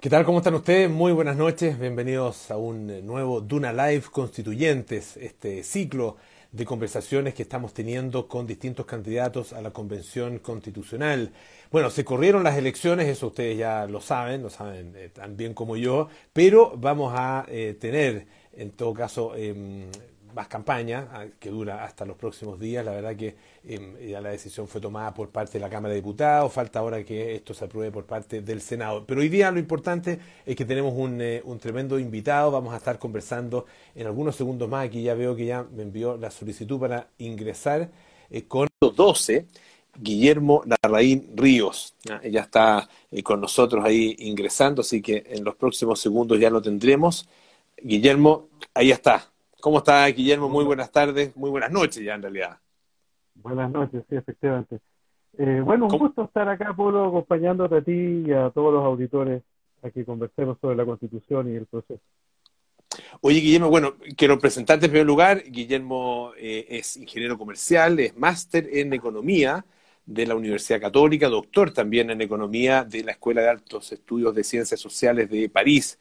¿Qué tal? ¿Cómo están ustedes? Muy buenas noches. Bienvenidos a un eh, nuevo Duna Live Constituyentes, este ciclo de conversaciones que estamos teniendo con distintos candidatos a la Convención Constitucional. Bueno, se corrieron las elecciones, eso ustedes ya lo saben, lo saben eh, tan bien como yo, pero vamos a eh, tener, en todo caso, em, más campaña, ah, que dura hasta los próximos días. La verdad que em, ya la decisión fue tomada por parte de la Cámara de Diputados, falta ahora que esto se apruebe por parte del Senado. Pero hoy día lo importante es que tenemos un, eh, un tremendo invitado, vamos a estar conversando en algunos segundos más, aquí ya veo que ya me envió la solicitud para ingresar eh, con los 12. Guillermo Larraín Ríos. Ya está eh, con nosotros ahí ingresando, así que en los próximos segundos ya lo tendremos. Guillermo, ahí está. ¿Cómo está, Guillermo? Muy buenas tardes, muy buenas noches ya en realidad. Buenas noches, sí, efectivamente. Eh, bueno, un gusto estar acá, Polo, acompañándote a ti y a todos los auditores a que conversemos sobre la Constitución y el proceso. Oye, Guillermo, bueno, quiero presentarte en primer lugar. Guillermo eh, es ingeniero comercial, es máster en economía de la Universidad Católica, doctor también en economía de la Escuela de Altos Estudios de Ciencias Sociales de París.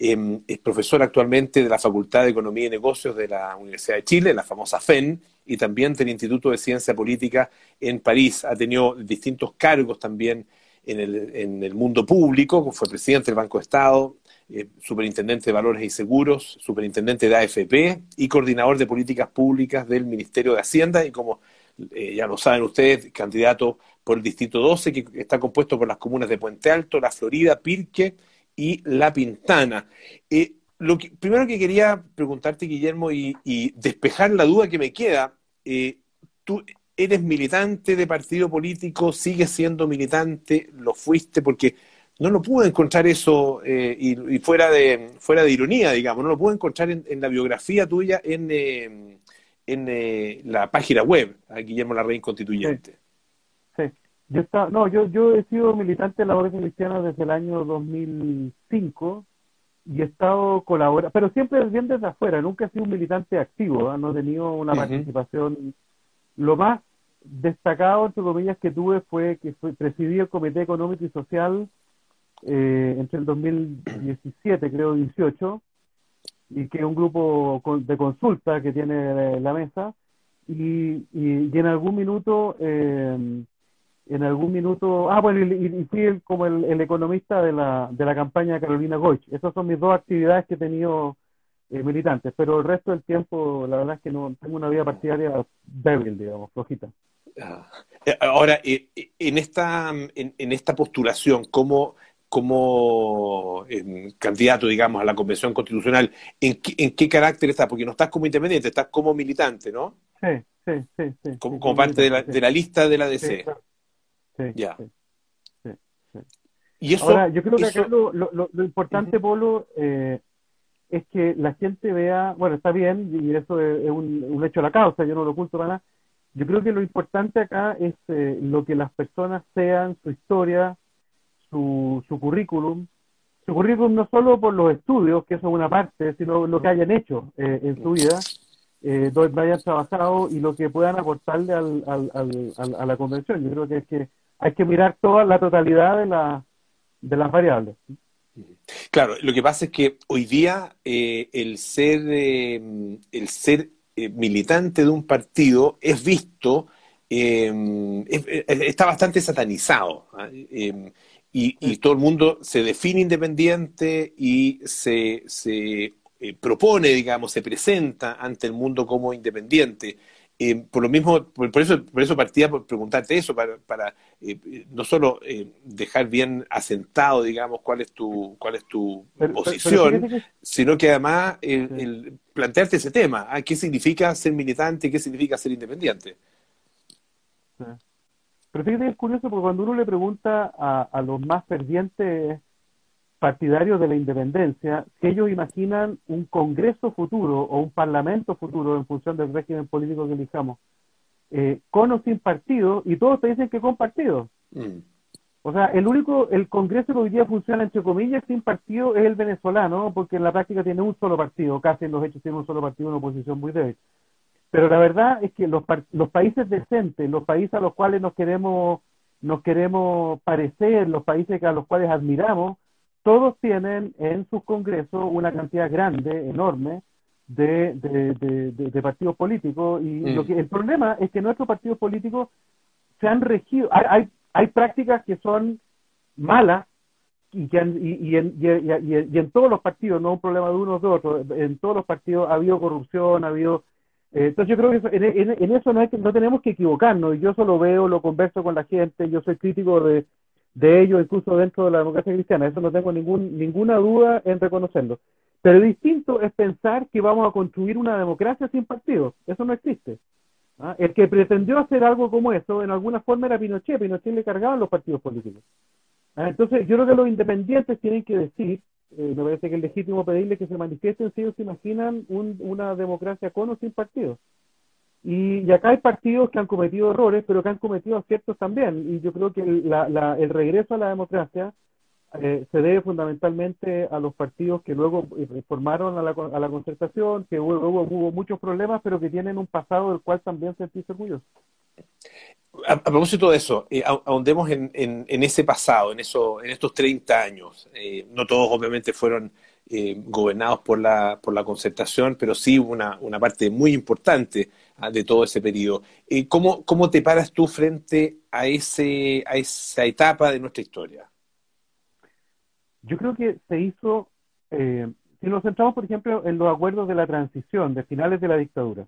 Em, es profesor actualmente de la Facultad de Economía y Negocios de la Universidad de Chile, la famosa FEN, y también del Instituto de Ciencia Política en París. Ha tenido distintos cargos también en el, mundo público, fue presidente del Banco de Estado, eh, superintendente de Valores y Seguros, superintendente de AFP y coordinador de políticas públicas del Ministerio de Hacienda y como eh, ya lo saben ustedes, candidato por el Distrito 12, que está compuesto por las comunas de Puente Alto, La Florida, Pirque, y La Pintana. Eh, lo que, primero que quería preguntarte, Guillermo, y, despejar la duda que me queda, eh, tú eres militante de partido político, sigues siendo militante, lo fuiste, porque no lo pude encontrar eso, eh, y, fuera, de, fuera de ironía, digamos, no lo pude encontrar en, la biografía tuya en, en la página web, a Guillermo Larraín Constituyente. Yo estaba, no, yo, yo he sido militante de la Orden Cristiana desde el año 2005 y he estado colaborando, pero siempre bien desde afuera, nunca he sido un militante activo, ¿ah? no he tenido una participación. Lo más destacado, entre comillas, que tuve fue que fue, presidí el Comité Económico y Social eh, entre el 2017, creo, 18, y que es un grupo de consulta que tiene la mesa, y, y, y en algún minuto... Eh, en algún minuto, ah, bueno, y, fui como el, economista de la, de la campaña Carolina Goich. Esas son mis dos actividades que he tenido eh, militantes, pero el resto del tiempo, la verdad es que no tengo una vida partidaria débil, digamos, flojita. Ah. Eh, ahora, eh, en esta, en, esta postulación, como, como candidato, digamos, a la Convención Constitucional, ¿en qué, ¿en qué carácter estás? Porque no estás como independiente, estás como militante, ¿no? Sí, sí, sí. sí como, como parte de la, de la lista de la DC. Ya. Y eso, Ahora, yo creo que acá lo, lo, lo importante, Polo, eh, es que la gente vea, bueno, está bien, y eso es, un, un, hecho a la causa, yo no lo oculto para nada. Yo creo que lo importante acá es eh, lo que las personas sean, su historia, su, su currículum, su currículum no solo por los estudios, que eso es una parte, sino lo que hayan hecho eh, en su vida, eh, donde hayan trabajado y lo que puedan aportarle al, al, al, a la convención. Yo creo que es que hay que mirar toda la totalidad de, la, de las variables. Claro, lo que pasa es que hoy día eh, el ser, eh, el ser eh, militante de un partido es visto, está bastante satanizado. ¿ah? y, y, todo el mundo se define independiente y se, se propone, digamos, se presenta ante el mundo como independiente. Eh, por lo mismo, por, eso, por eso partía por preguntarte eso, para, para eh, no solo eh, dejar bien asentado, digamos, cuál es tu, cuál es tu posición, sino que además el, plantearte ese tema, ¿ah? ¿qué significa ser militante, qué significa ser independiente? Pero fíjate que es curioso porque cuando uno le pregunta a, a los más fervientes partidarios de la independencia que ellos imaginan un Congreso futuro o un Parlamento futuro en función del régimen político que elijamos, eh, con o sin partido, y todos te dicen que con partido. Mm. O sea, el único, el Congreso que hoy día funciona entre comillas sin partido es el venezolano, porque en la práctica tiene un solo partido, casi en los hechos tiene un solo partido, una oposición muy débil. Pero la verdad es que los, los países decentes, los países a los cuales nos queremos, nos queremos parecer, los países a los cuales admiramos, todos tienen en sus congresos una cantidad grande, enorme, de, de, partidos políticos. Y mm. lo que, el problema es que nuestros partidos políticos se han regido. Hay, hay, hay prácticas que son malas y, que y, en, y, en, todos los partidos, no un problema de unos de otros, en todos los partidos ha habido corrupción, ha habido... Eh, entonces yo creo que en, eso no, no tenemos que equivocarnos, yo eso lo veo, lo converso con la gente, yo soy crítico de, de ello incluso dentro de la democracia cristiana, eso no tengo ningún, ninguna duda en reconocerlo. Pero distinto es pensar que vamos a construir una democracia sin partidos, eso no existe. ¿ah? El que pretendió hacer algo como eso, en alguna forma era Pinochet, Pinochet le cargaban los partidos políticos. Ah, entonces, yo creo que los independientes tienen que decir, eh, me parece que es legítimo pedirle que se manifiesten si ellos se imaginan una democracia con o sin partidos. Y, acá hay partidos que han cometido errores, pero que han cometido aciertos también. Y yo creo que el, regreso a la democracia eh, se debe fundamentalmente a los partidos que luego eh, formaron a la, a la concertación, que hubo, hubo, muchos problemas, pero que tienen un pasado del cual también sentirse orgullosos. A, propósito de eso, eh, ahondemos en, en, ese pasado, en, eso, en estos 30 años. Eh, no todos obviamente fueron gobernados por la, por la concertación, pero sí una, una parte muy importante de todo ese periodo. ¿cómo, ¿Cómo te paras tú frente a, ese, a esa etapa de nuestra historia? Yo creo que se hizo, si nos centramos, por ejemplo, en los acuerdos de la transición, de finales de la dictadura,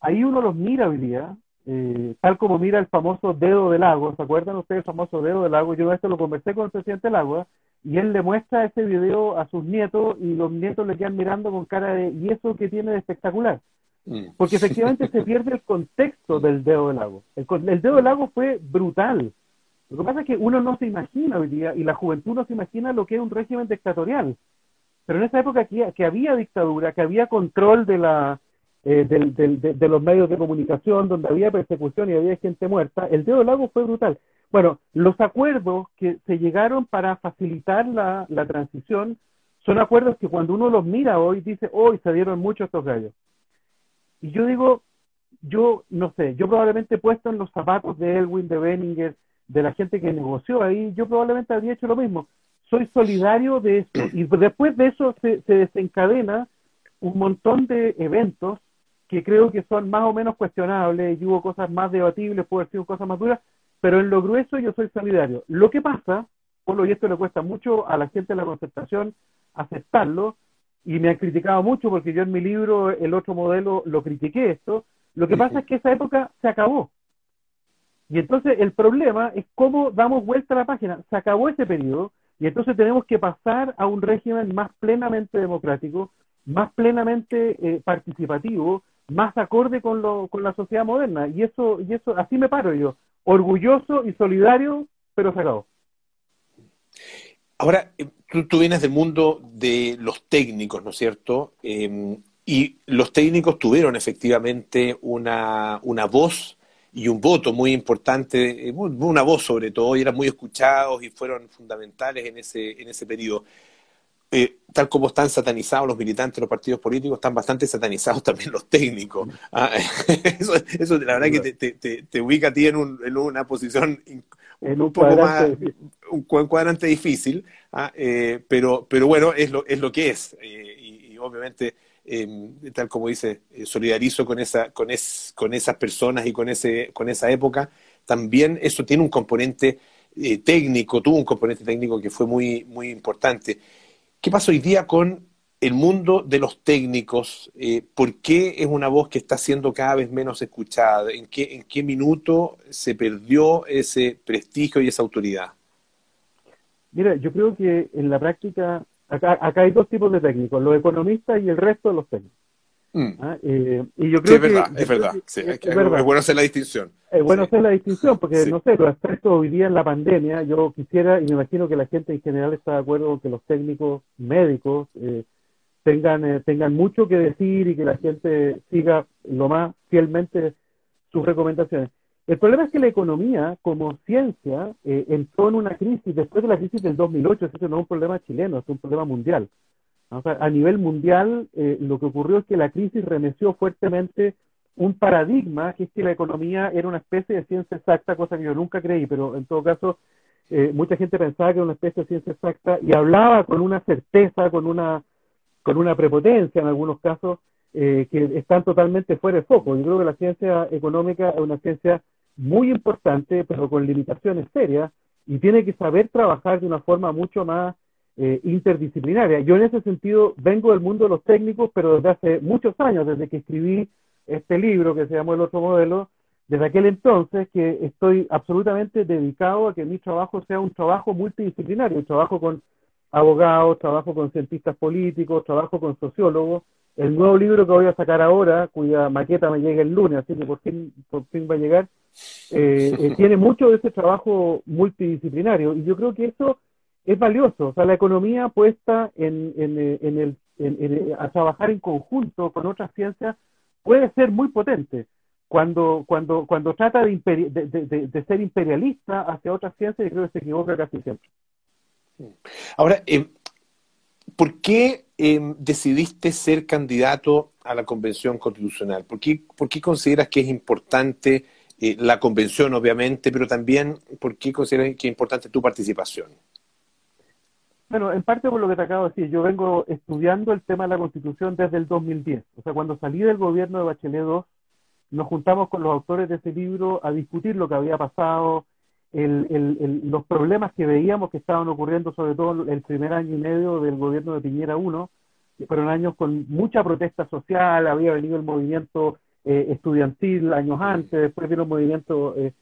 ahí uno los mira hoy día eh, tal como mira el famoso dedo del lago, ¿se acuerdan ustedes el famoso dedo del lago? Yo esto lo conversé con el presidente Lago y él le muestra ese video a sus nietos y los nietos le quedan mirando con cara de ¿y eso que tiene de espectacular? Mm. Porque efectivamente se pierde el contexto del dedo del lago. El, dedo del lago fue brutal. Lo que pasa es que uno no se imagina hoy día, y la juventud no se imagina lo que es un régimen dictatorial. Pero en esa época que había dictadura, que había control de la, eh, del, de, los medios de comunicación, donde había persecución y había gente muerta, el dedo del lago fue brutal. Bueno, los acuerdos que se llegaron para facilitar la, transición son acuerdos que cuando uno los mira hoy dice, hoy se dieron muchos estos gallos. Y yo digo, yo no sé, yo probablemente puesto en los zapatos de Elwin, de Benninger, de la gente que negoció ahí, yo probablemente habría hecho lo mismo. Soy solidario de eso. Y después de eso se, se desencadena un montón de eventos que creo que son más o menos cuestionables y hubo cosas más debatibles, puede haber sido cosas más duras, pero en lo grueso yo soy solidario. Lo que pasa, por y esto le cuesta mucho a la gente de la concertación aceptarlo, y me han criticado mucho porque yo en mi libro, el otro modelo, lo critiqué esto, lo que pasa es que esa época se acabó. Y entonces el problema es cómo damos vuelta a la página. Se acabó ese periodo y entonces tenemos que pasar a un régimen más plenamente democrático, más plenamente eh, participativo, más acorde con, lo, con la sociedad moderna. Y eso, y eso, así me paro yo, orgulloso y solidario, pero cerrado. Ahora, eh, tú, vienes del mundo de los técnicos, ¿no es cierto? Em, y los técnicos tuvieron efectivamente una, una voz y un voto muy importante, eh, una voz sobre todo, y eran muy escuchados y fueron fundamentales en ese, en ese periodo. Eh, tal como están satanizados los militantes de los partidos políticos, están bastante satanizados también los técnicos. Ah, eso, eso, la verdad que te, te, ubica a ti en, una posición un, un poco más, un cuadrante difícil, ah, eh, pero, pero bueno, es lo, es lo que es. Eh, y, obviamente, em, tal como dice, solidarizo con, esa, con, es, con esas personas y con, ese, con esa época. También eso tiene un componente técnico, tuvo un componente técnico que fue muy, muy importante. ¿Qué pasa hoy día con el mundo de los técnicos? Eh, ¿Por qué es una voz que está siendo cada vez menos escuchada? ¿En qué, ¿En qué minuto se perdió ese prestigio y esa autoridad? Mira, yo creo que en la práctica, acá, acá hay dos tipos de técnicos, los economistas y el resto de los técnicos. Mm. Ah, eh, y yo creo es verdad, es verdad. es, bueno hacer la distinción. Es bueno hacer la distinción porque, no sé, los aspectos hoy día en la pandemia, yo quisiera, y me imagino que la gente en general está de acuerdo con que los técnicos médicos eh, tengan, eh, tengan mucho que decir y que la gente siga lo más fielmente sus recomendaciones. El problema es que la economía, como ciencia, entró en una crisis después de la crisis del 2008. Eso no es un problema chileno, es un problema mundial a nivel mundial, eh, lo que ocurrió es que la crisis remeció fuertemente un paradigma, que es que la economía era una especie de ciencia exacta, cosa que yo nunca creí, pero en todo caso, eh, mucha gente pensaba que era una especie de ciencia exacta y hablaba con una certeza, con una, con una prepotencia en algunos casos, eh, que están totalmente fuera de foco. Yo creo que la ciencia económica es una ciencia muy importante, pero con limitaciones serias, y tiene que saber trabajar de una forma mucho más eh, interdisciplinaria. Yo en ese sentido vengo del mundo de los técnicos, pero desde hace muchos años, desde que escribí este libro que se llamó El otro modelo, desde aquel entonces que estoy absolutamente dedicado a que mi trabajo sea un trabajo multidisciplinario, un trabajo con abogados, trabajo con cientistas políticos, trabajo con sociólogos. El nuevo libro que voy a sacar ahora, cuya maqueta me llega el lunes, así que por fin, por fin va a llegar, eh, eh, tiene mucho de ese trabajo multidisciplinario y yo creo que eso es valioso. O sea, la economía puesta en, en, eh, en el, en, a trabajar en conjunto con otras ciencias puede ser muy potente cuando, cuando, cuando trata de, de, ser imperialista hacia otras ciencias, yo creo que se equivoca casi siempre. Ahora, eh, ¿por qué eh, decidiste ser candidato a la Convención Constitucional? ¿Por qué, por qué consideras que es importante eh, la convención, obviamente, pero también por qué consideras que es importante tu participación? Bueno, en parte por lo que te acabo de decir, yo vengo estudiando el tema de la Constitución desde el 2010. O sea, cuando salí del gobierno de Bachelet II, nos juntamos con los autores de ese libro a discutir lo que había pasado, los problemas que veíamos que estaban ocurriendo, sobre todo el primer año y medio del gobierno de Piñera I, que fueron años con mucha protesta social, había venido el movimiento eh, estudiantil años antes, después vino el movimiento... Eh,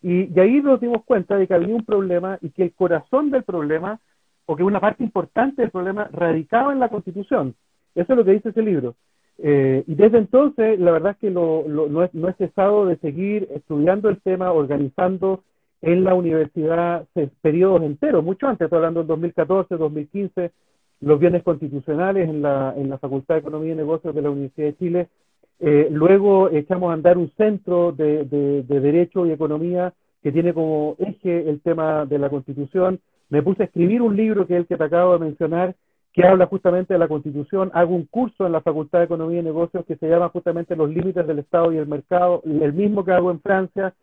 y, y ahí nos dimos cuenta de que había un problema y que el corazón del problema, o que una parte importante del problema, radicaba en la Constitución. Eso es lo que dice ese libro. Eh, y desde entonces, la verdad es que lo, no, he, no, he, cesado de seguir estudiando el tema, organizando en la universidad periodos enteros, mucho antes, estoy hablando del 2014, 2015, los bienes constitucionales en la, en la Facultad de Economía y Negocios de la Universidad de Chile. Eh, luego echamos a andar un centro de, de, de Derecho y Economía que tiene como eje el tema de la Constitución. Me puse a escribir un libro que es el que te acabo de mencionar, que habla justamente de la Constitución. Hago un curso en la Facultad de Economía y Negocios que se llama justamente Los límites del Estado y el mercado, el mismo que hago en Francia,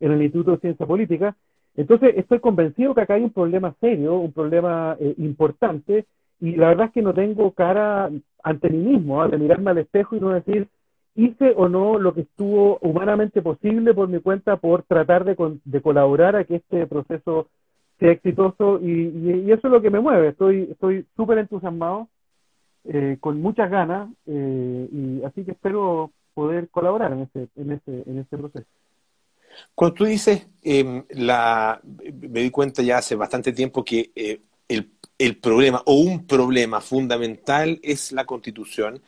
en el Instituto de Ciencia Política. Entonces, estoy convencido que acá hay un problema serio, un problema eh, importante, y la verdad es que no tengo cara ante mí mismo, ¿ah? de mirarme al espejo y no decir, hice o no lo que estuvo humanamente posible por mi cuenta por tratar de, de colaborar a que este proceso sea exitoso y, eso es lo que me mueve. Estoy estoy súper entusiasmado, eh, con muchas ganas eh, y así que espero poder colaborar en ese en ese en ese proceso. Cuando tú dices, em, la, me di cuenta ya hace bastante tiempo que eh, el, el, problema o un problema fundamental es la constitución.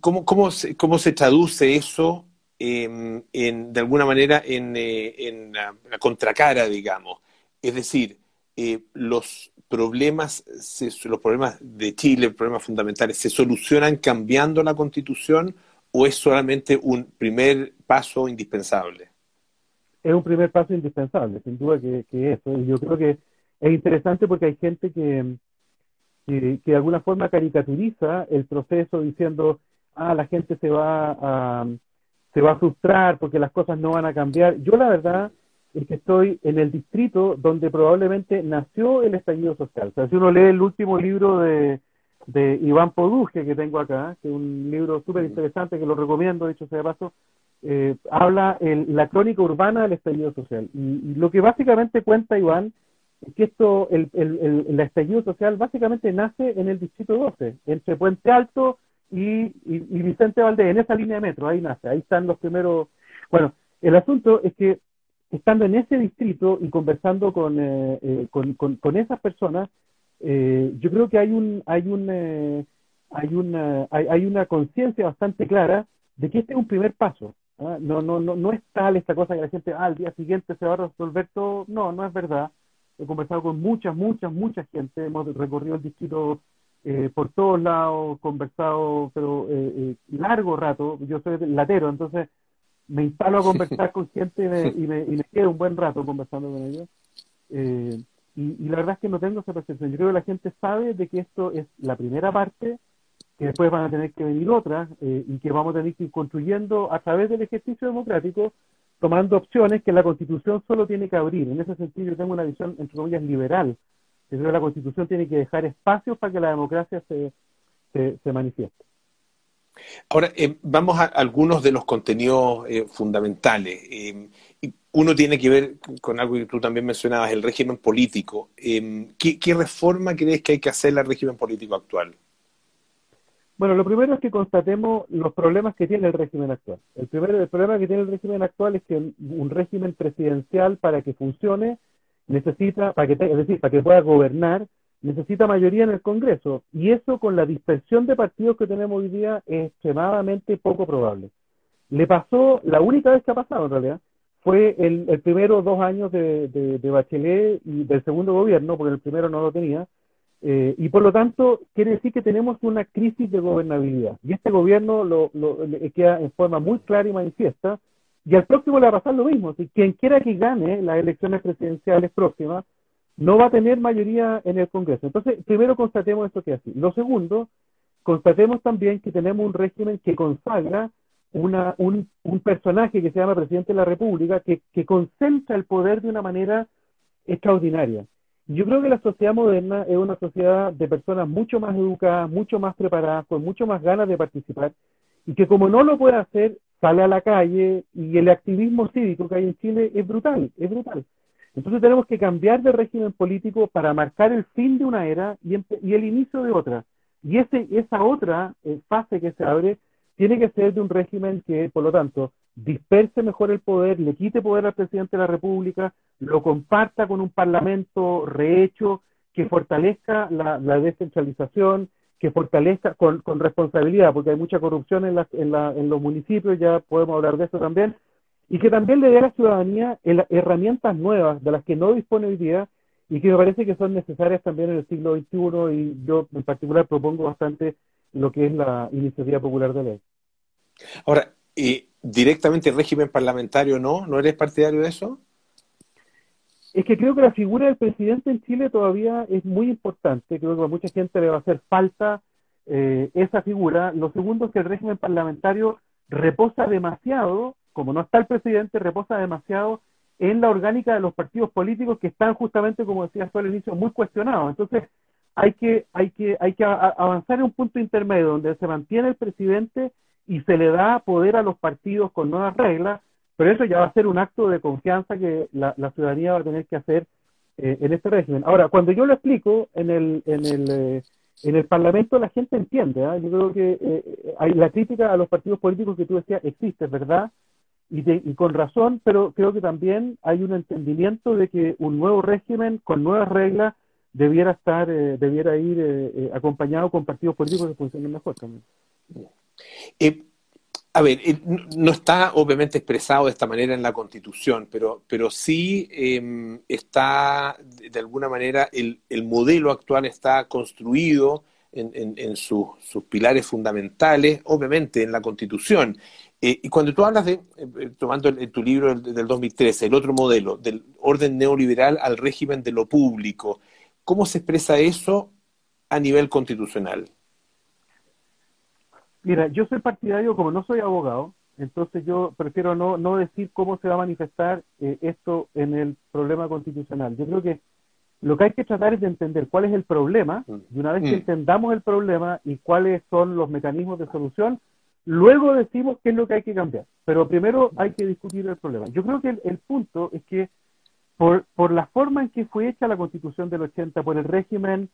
¿cómo, cómo, se, ¿Cómo se traduce eso Em, en, de alguna manera en, eh, en la, contracara, digamos. Es decir, eh, los problemas, los problemas de Chile, problemas fundamentales, ¿se solucionan cambiando la constitución o es solamente un primer paso indispensable? Es un primer paso indispensable, sin duda que, que eso. Yo creo que es interesante porque hay gente que, que, que, de alguna forma caricaturiza el proceso diciendo, ah, la gente se va a, se va a frustrar porque las cosas no van a cambiar. Yo la verdad es que estoy en el distrito donde probablemente nació el estallido social. O sea, si uno lee el último libro de, de Iván Poduje que tengo acá, que es un libro súper interesante que lo recomiendo, de hecho sea de paso, eh, habla el, la crónica urbana del estallido social. Y, lo que básicamente cuenta Iván es que esto, el, el, el, estallido social básicamente nace en el distrito 12, entre Puente Alto y, y, Vicente Valdés, en esa línea de metro, ahí nace, ahí están los primeros. Bueno, el asunto es que estando en ese distrito y conversando con, eh, eh, con, con, esas personas, eh, yo creo que hay un hay un hay una hay, hay una conciencia bastante clara de que este es un primer paso. ¿ah? No, no, no, no es tal esta cosa que la gente, ah, al día siguiente se va a resolver todo. No, no es verdad. He conversado con muchas, muchas, mucha gente. Hemos recorrido el distrito eh, por todos lados, conversado, pero eh, eh, largo rato. Yo soy latero, entonces me instalo a conversar con gente y me, y me, quedo un buen rato conversando con ellos. Y, la verdad es que no tengo esa percepción. Yo creo que la gente sabe de que esto es la primera parte, que después van a tener que venir otras y que vamos a tener que ir construyendo a través del ejercicio democrático tomando opciones que la Constitución solo tiene que abrir. En ese sentido, yo tengo una visión, entre comillas, liberal. Creo que la Constitución tiene que dejar espacios para que la democracia se, se, manifieste. Ahora, eh, vamos a algunos de los contenidos eh, fundamentales. Eh, uno tiene que ver con algo que tú también mencionabas, el régimen político. ¿qué, ¿Qué reforma crees que hay que hacer al régimen político actual? Bueno, lo primero es que constatemos los problemas que tiene el régimen actual. El, primer, el problema que tiene el régimen actual es que un régimen presidencial para que funcione necesita, para que, es decir, para que pueda gobernar, necesita mayoría en el Congreso. Y eso con la dispersión de partidos que tenemos hoy día es extremadamente poco probable. Le pasó, la única vez que ha pasado en realidad, fue el, el primero dos años de, de Bachelet y del segundo gobierno, porque el primero no lo tenía, eh, y por lo tanto, quiere decir que tenemos una crisis de gobernabilidad. Y este gobierno lo, queda en forma muy clara y manifiesta. Y al próximo le va a pasar lo mismo. Si quien quiera que gane las elecciones presidenciales próximas, no va a tener mayoría en el Congreso. Entonces, primero constatemos esto que es así. Lo segundo, constatemos también que tenemos un régimen que consagra una, un, un, personaje que se llama presidente de la República, que, que concentra el poder de una manera extraordinaria. Yo creo que la sociedad moderna es una sociedad de personas mucho más educadas, mucho más preparadas, con mucho más ganas de participar, y que como no lo puede hacer, sale a la calle y el activismo cívico que hay en Chile es brutal, es brutal. Entonces tenemos que cambiar de régimen político para marcar el fin de una era y, el inicio de otra. Y ese, esa otra eh, fase que se abre tiene que ser de un régimen que, por lo tanto, disperse mejor el poder, le quite poder al presidente de la República, lo comparta con un parlamento rehecho, que fortalezca la, descentralización, que fortalezca con, responsabilidad, porque hay mucha corrupción en, en, los municipios, ya podemos hablar de eso también, y que también le dé a la ciudadanía herramientas nuevas de las que no dispone hoy día y que me parece que son necesarias también en el siglo XXI y yo en particular propongo bastante lo que es la iniciativa popular de ley. Ahora, y directamente el régimen parlamentario no? ¿No eres partidario de eso? Es que creo que la figura del presidente en Chile todavía es muy importante. Creo que a mucha gente le va a hacer falta eh, esa figura. Lo segundo es que el régimen parlamentario reposa demasiado, como no está el presidente, reposa demasiado en la orgánica de los partidos políticos que están justamente, como decía tú al inicio, muy cuestionados. Entonces, hay que, hay que, hay que avanzar en un punto intermedio donde se mantiene el presidente y se le da poder a los partidos con nuevas reglas, pero eso ya va a ser un acto de confianza que la, ciudadanía va a tener que hacer eh, en este régimen. Ahora, cuando yo lo explico en el, en el, eh, en el Parlamento, la gente entiende. ¿ah? Yo creo que eh, hay la crítica a los partidos políticos que tú decías existe, ¿verdad? Y, y, con razón, pero creo que también hay un entendimiento de que un nuevo régimen con nuevas reglas debiera estar, debiera ir acompañado con partidos políticos que funcionen mejor también. Eh, a ver, eh, no está obviamente expresado de esta manera en la Constitución, pero, pero sí em, está, de alguna manera, el, modelo actual está construido en, sus, pilares fundamentales, obviamente en la Constitución. Eh, y cuando tú hablas de, tomando en tu libro del, del 2013, el otro modelo, del orden neoliberal al régimen de lo público, ¿cómo se expresa eso a nivel constitucional? Mira, yo soy partidario, como no soy abogado, entonces yo prefiero no, no decir cómo se va a manifestar eh, esto en el problema constitucional. Yo creo que lo que hay que tratar es de entender cuál es el problema, mm. y una vez que mm. entendamos el problema y cuáles son los mecanismos de solución, luego decimos qué es lo que hay que cambiar. Pero primero hay que discutir el problema. Yo creo que el, punto es que por, por la forma en que fue hecha la constitución del 80, por el régimen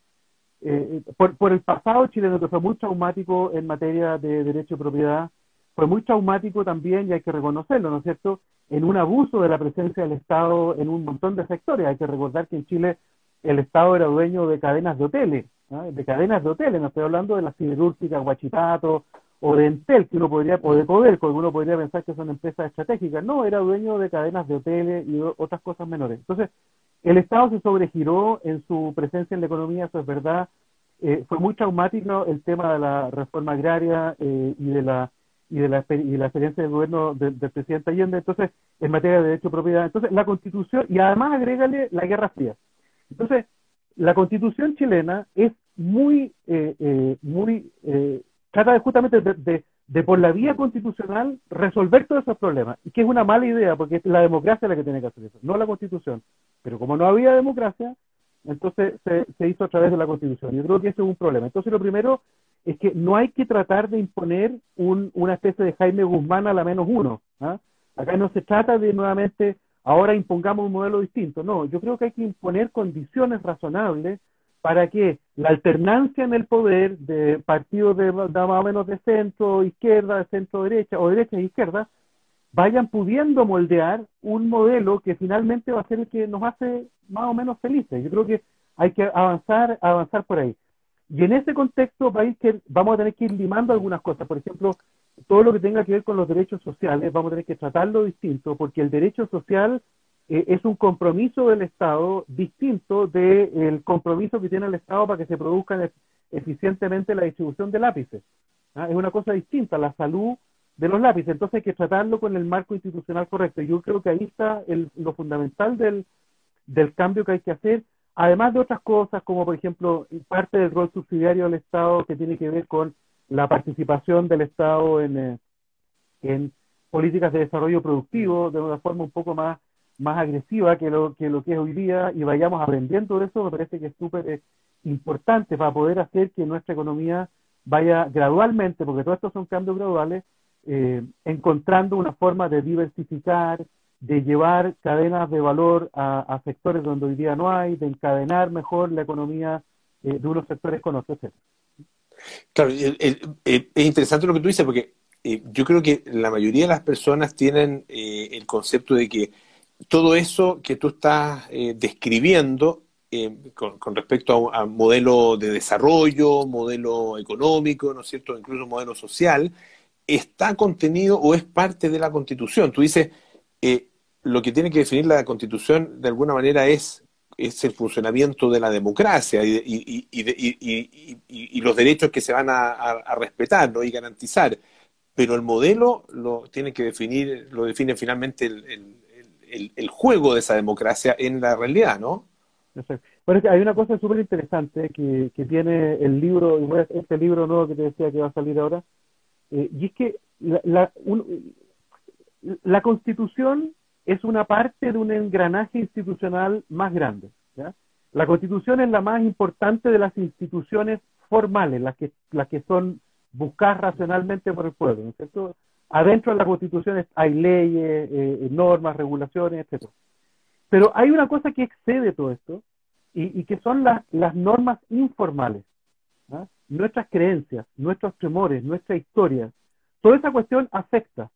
eh, por, por, el pasado chileno, que fue muy traumático en materia de derecho de propiedad, fue muy traumático también, y hay que reconocerlo, ¿no es cierto?, en un abuso de la presencia del Estado en un montón de sectores. Hay que recordar que en Chile el Estado era dueño de cadenas de hoteles, de cadenas de hoteles, no estoy hablando de la siderúrgica Guachitato o de Entel, que uno podría, o de Codelco, que uno podría pensar que son empresas estratégicas. No, era dueño de cadenas de hoteles y otras cosas menores. Entonces, el Estado se sobregiró en su presencia en la economía, eso es verdad. Eh, fue muy traumático el tema de la reforma agraria eh, y de la y de la, y la experiencia del gobierno del presidente Allende, entonces, en materia de derecho de propiedad. Entonces, la constitución, y además agrégale la Guerra Fría. Entonces, la constitución chilena es muy, eh, muy, trata de, justamente de, de por la vía constitucional resolver todos esos problemas, y que es una mala idea, porque es la democracia la que tiene que hacer eso, no la constitución. Pero como no había democracia, entonces se, hizo a través de la constitución. Yo creo que eso es un problema. Entonces lo primero es que no hay que tratar de imponer una especie de Jaime Guzmán a la menos uno. ¿ah? Acá no se trata de nuevamente, ahora impongamos un modelo distinto. No, yo creo que hay que imponer condiciones razonables para que la alternancia en el poder de partidos de, más o menos de centro, izquierda, de centro derecha o derecha e izquierda vayan pudiendo moldear un modelo que finalmente va a ser el que nos hace más o menos felices. Yo creo que hay que avanzar, avanzar por ahí. Y en ese contexto va que, vamos a tener que ir limando algunas cosas. Por ejemplo, todo lo que tenga que ver con los derechos sociales, vamos a tener que tratarlo distinto, porque el derecho social eh, es un compromiso del Estado distinto del compromiso que tiene el Estado para que se produzca eficientemente la distribución de lápices. ¿ah? Es una cosa distinta, la salud de los lápices. Entonces hay que tratarlo con el marco institucional correcto. Yo creo que ahí está lo fundamental del, del cambio que hay que hacer, además de otras cosas, como por ejemplo parte del rol subsidiario del Estado que tiene que ver con la participación del Estado en, eh, en políticas de desarrollo productivo de una forma un poco más más agresiva que lo, que lo que es hoy día y vayamos aprendiendo de eso, me parece que es súper eh, importante para poder hacer que nuestra economía vaya gradualmente, porque todos estos son cambios graduales, eh, encontrando una forma de diversificar, de llevar cadenas de valor a, sectores donde hoy día no hay, de encadenar mejor la economía eh, de unos sectores con otros. Claro, es interesante lo que tú dices, porque yo creo que la mayoría de las personas tienen el concepto de que todo eso que tú estás eh, describiendo eh, con, respecto a, un modelo de desarrollo, modelo económico, ¿no es cierto?, incluso modelo social, está contenido o es parte de la Constitución. Tú dices, eh, lo que tiene que definir la Constitución de alguna manera es, es el funcionamiento de la democracia y, los derechos que se van a, respetar ¿no? y garantizar. Pero el modelo lo tiene que definir, lo define finalmente el, juego de esa democracia en la realidad, ¿no? Bueno, hay una cosa súper interesante que, tiene el libro, este libro nuevo que te decía que va a salir ahora, eh, y es que la, la, constitución es una parte de un engranaje institucional más grande. La constitución es la más importante de las instituciones formales, las que, las que son buscadas racionalmente por el pueblo, ¿no es cierto? Adentro de la Constitución hay leyes, eh, normas, regulaciones, etc. Pero hay una cosa que excede todo esto y, que son las normas informales, ¿ah? nuestras creencias, nuestros temores, nuestra historia. Toda esa cuestión afecta.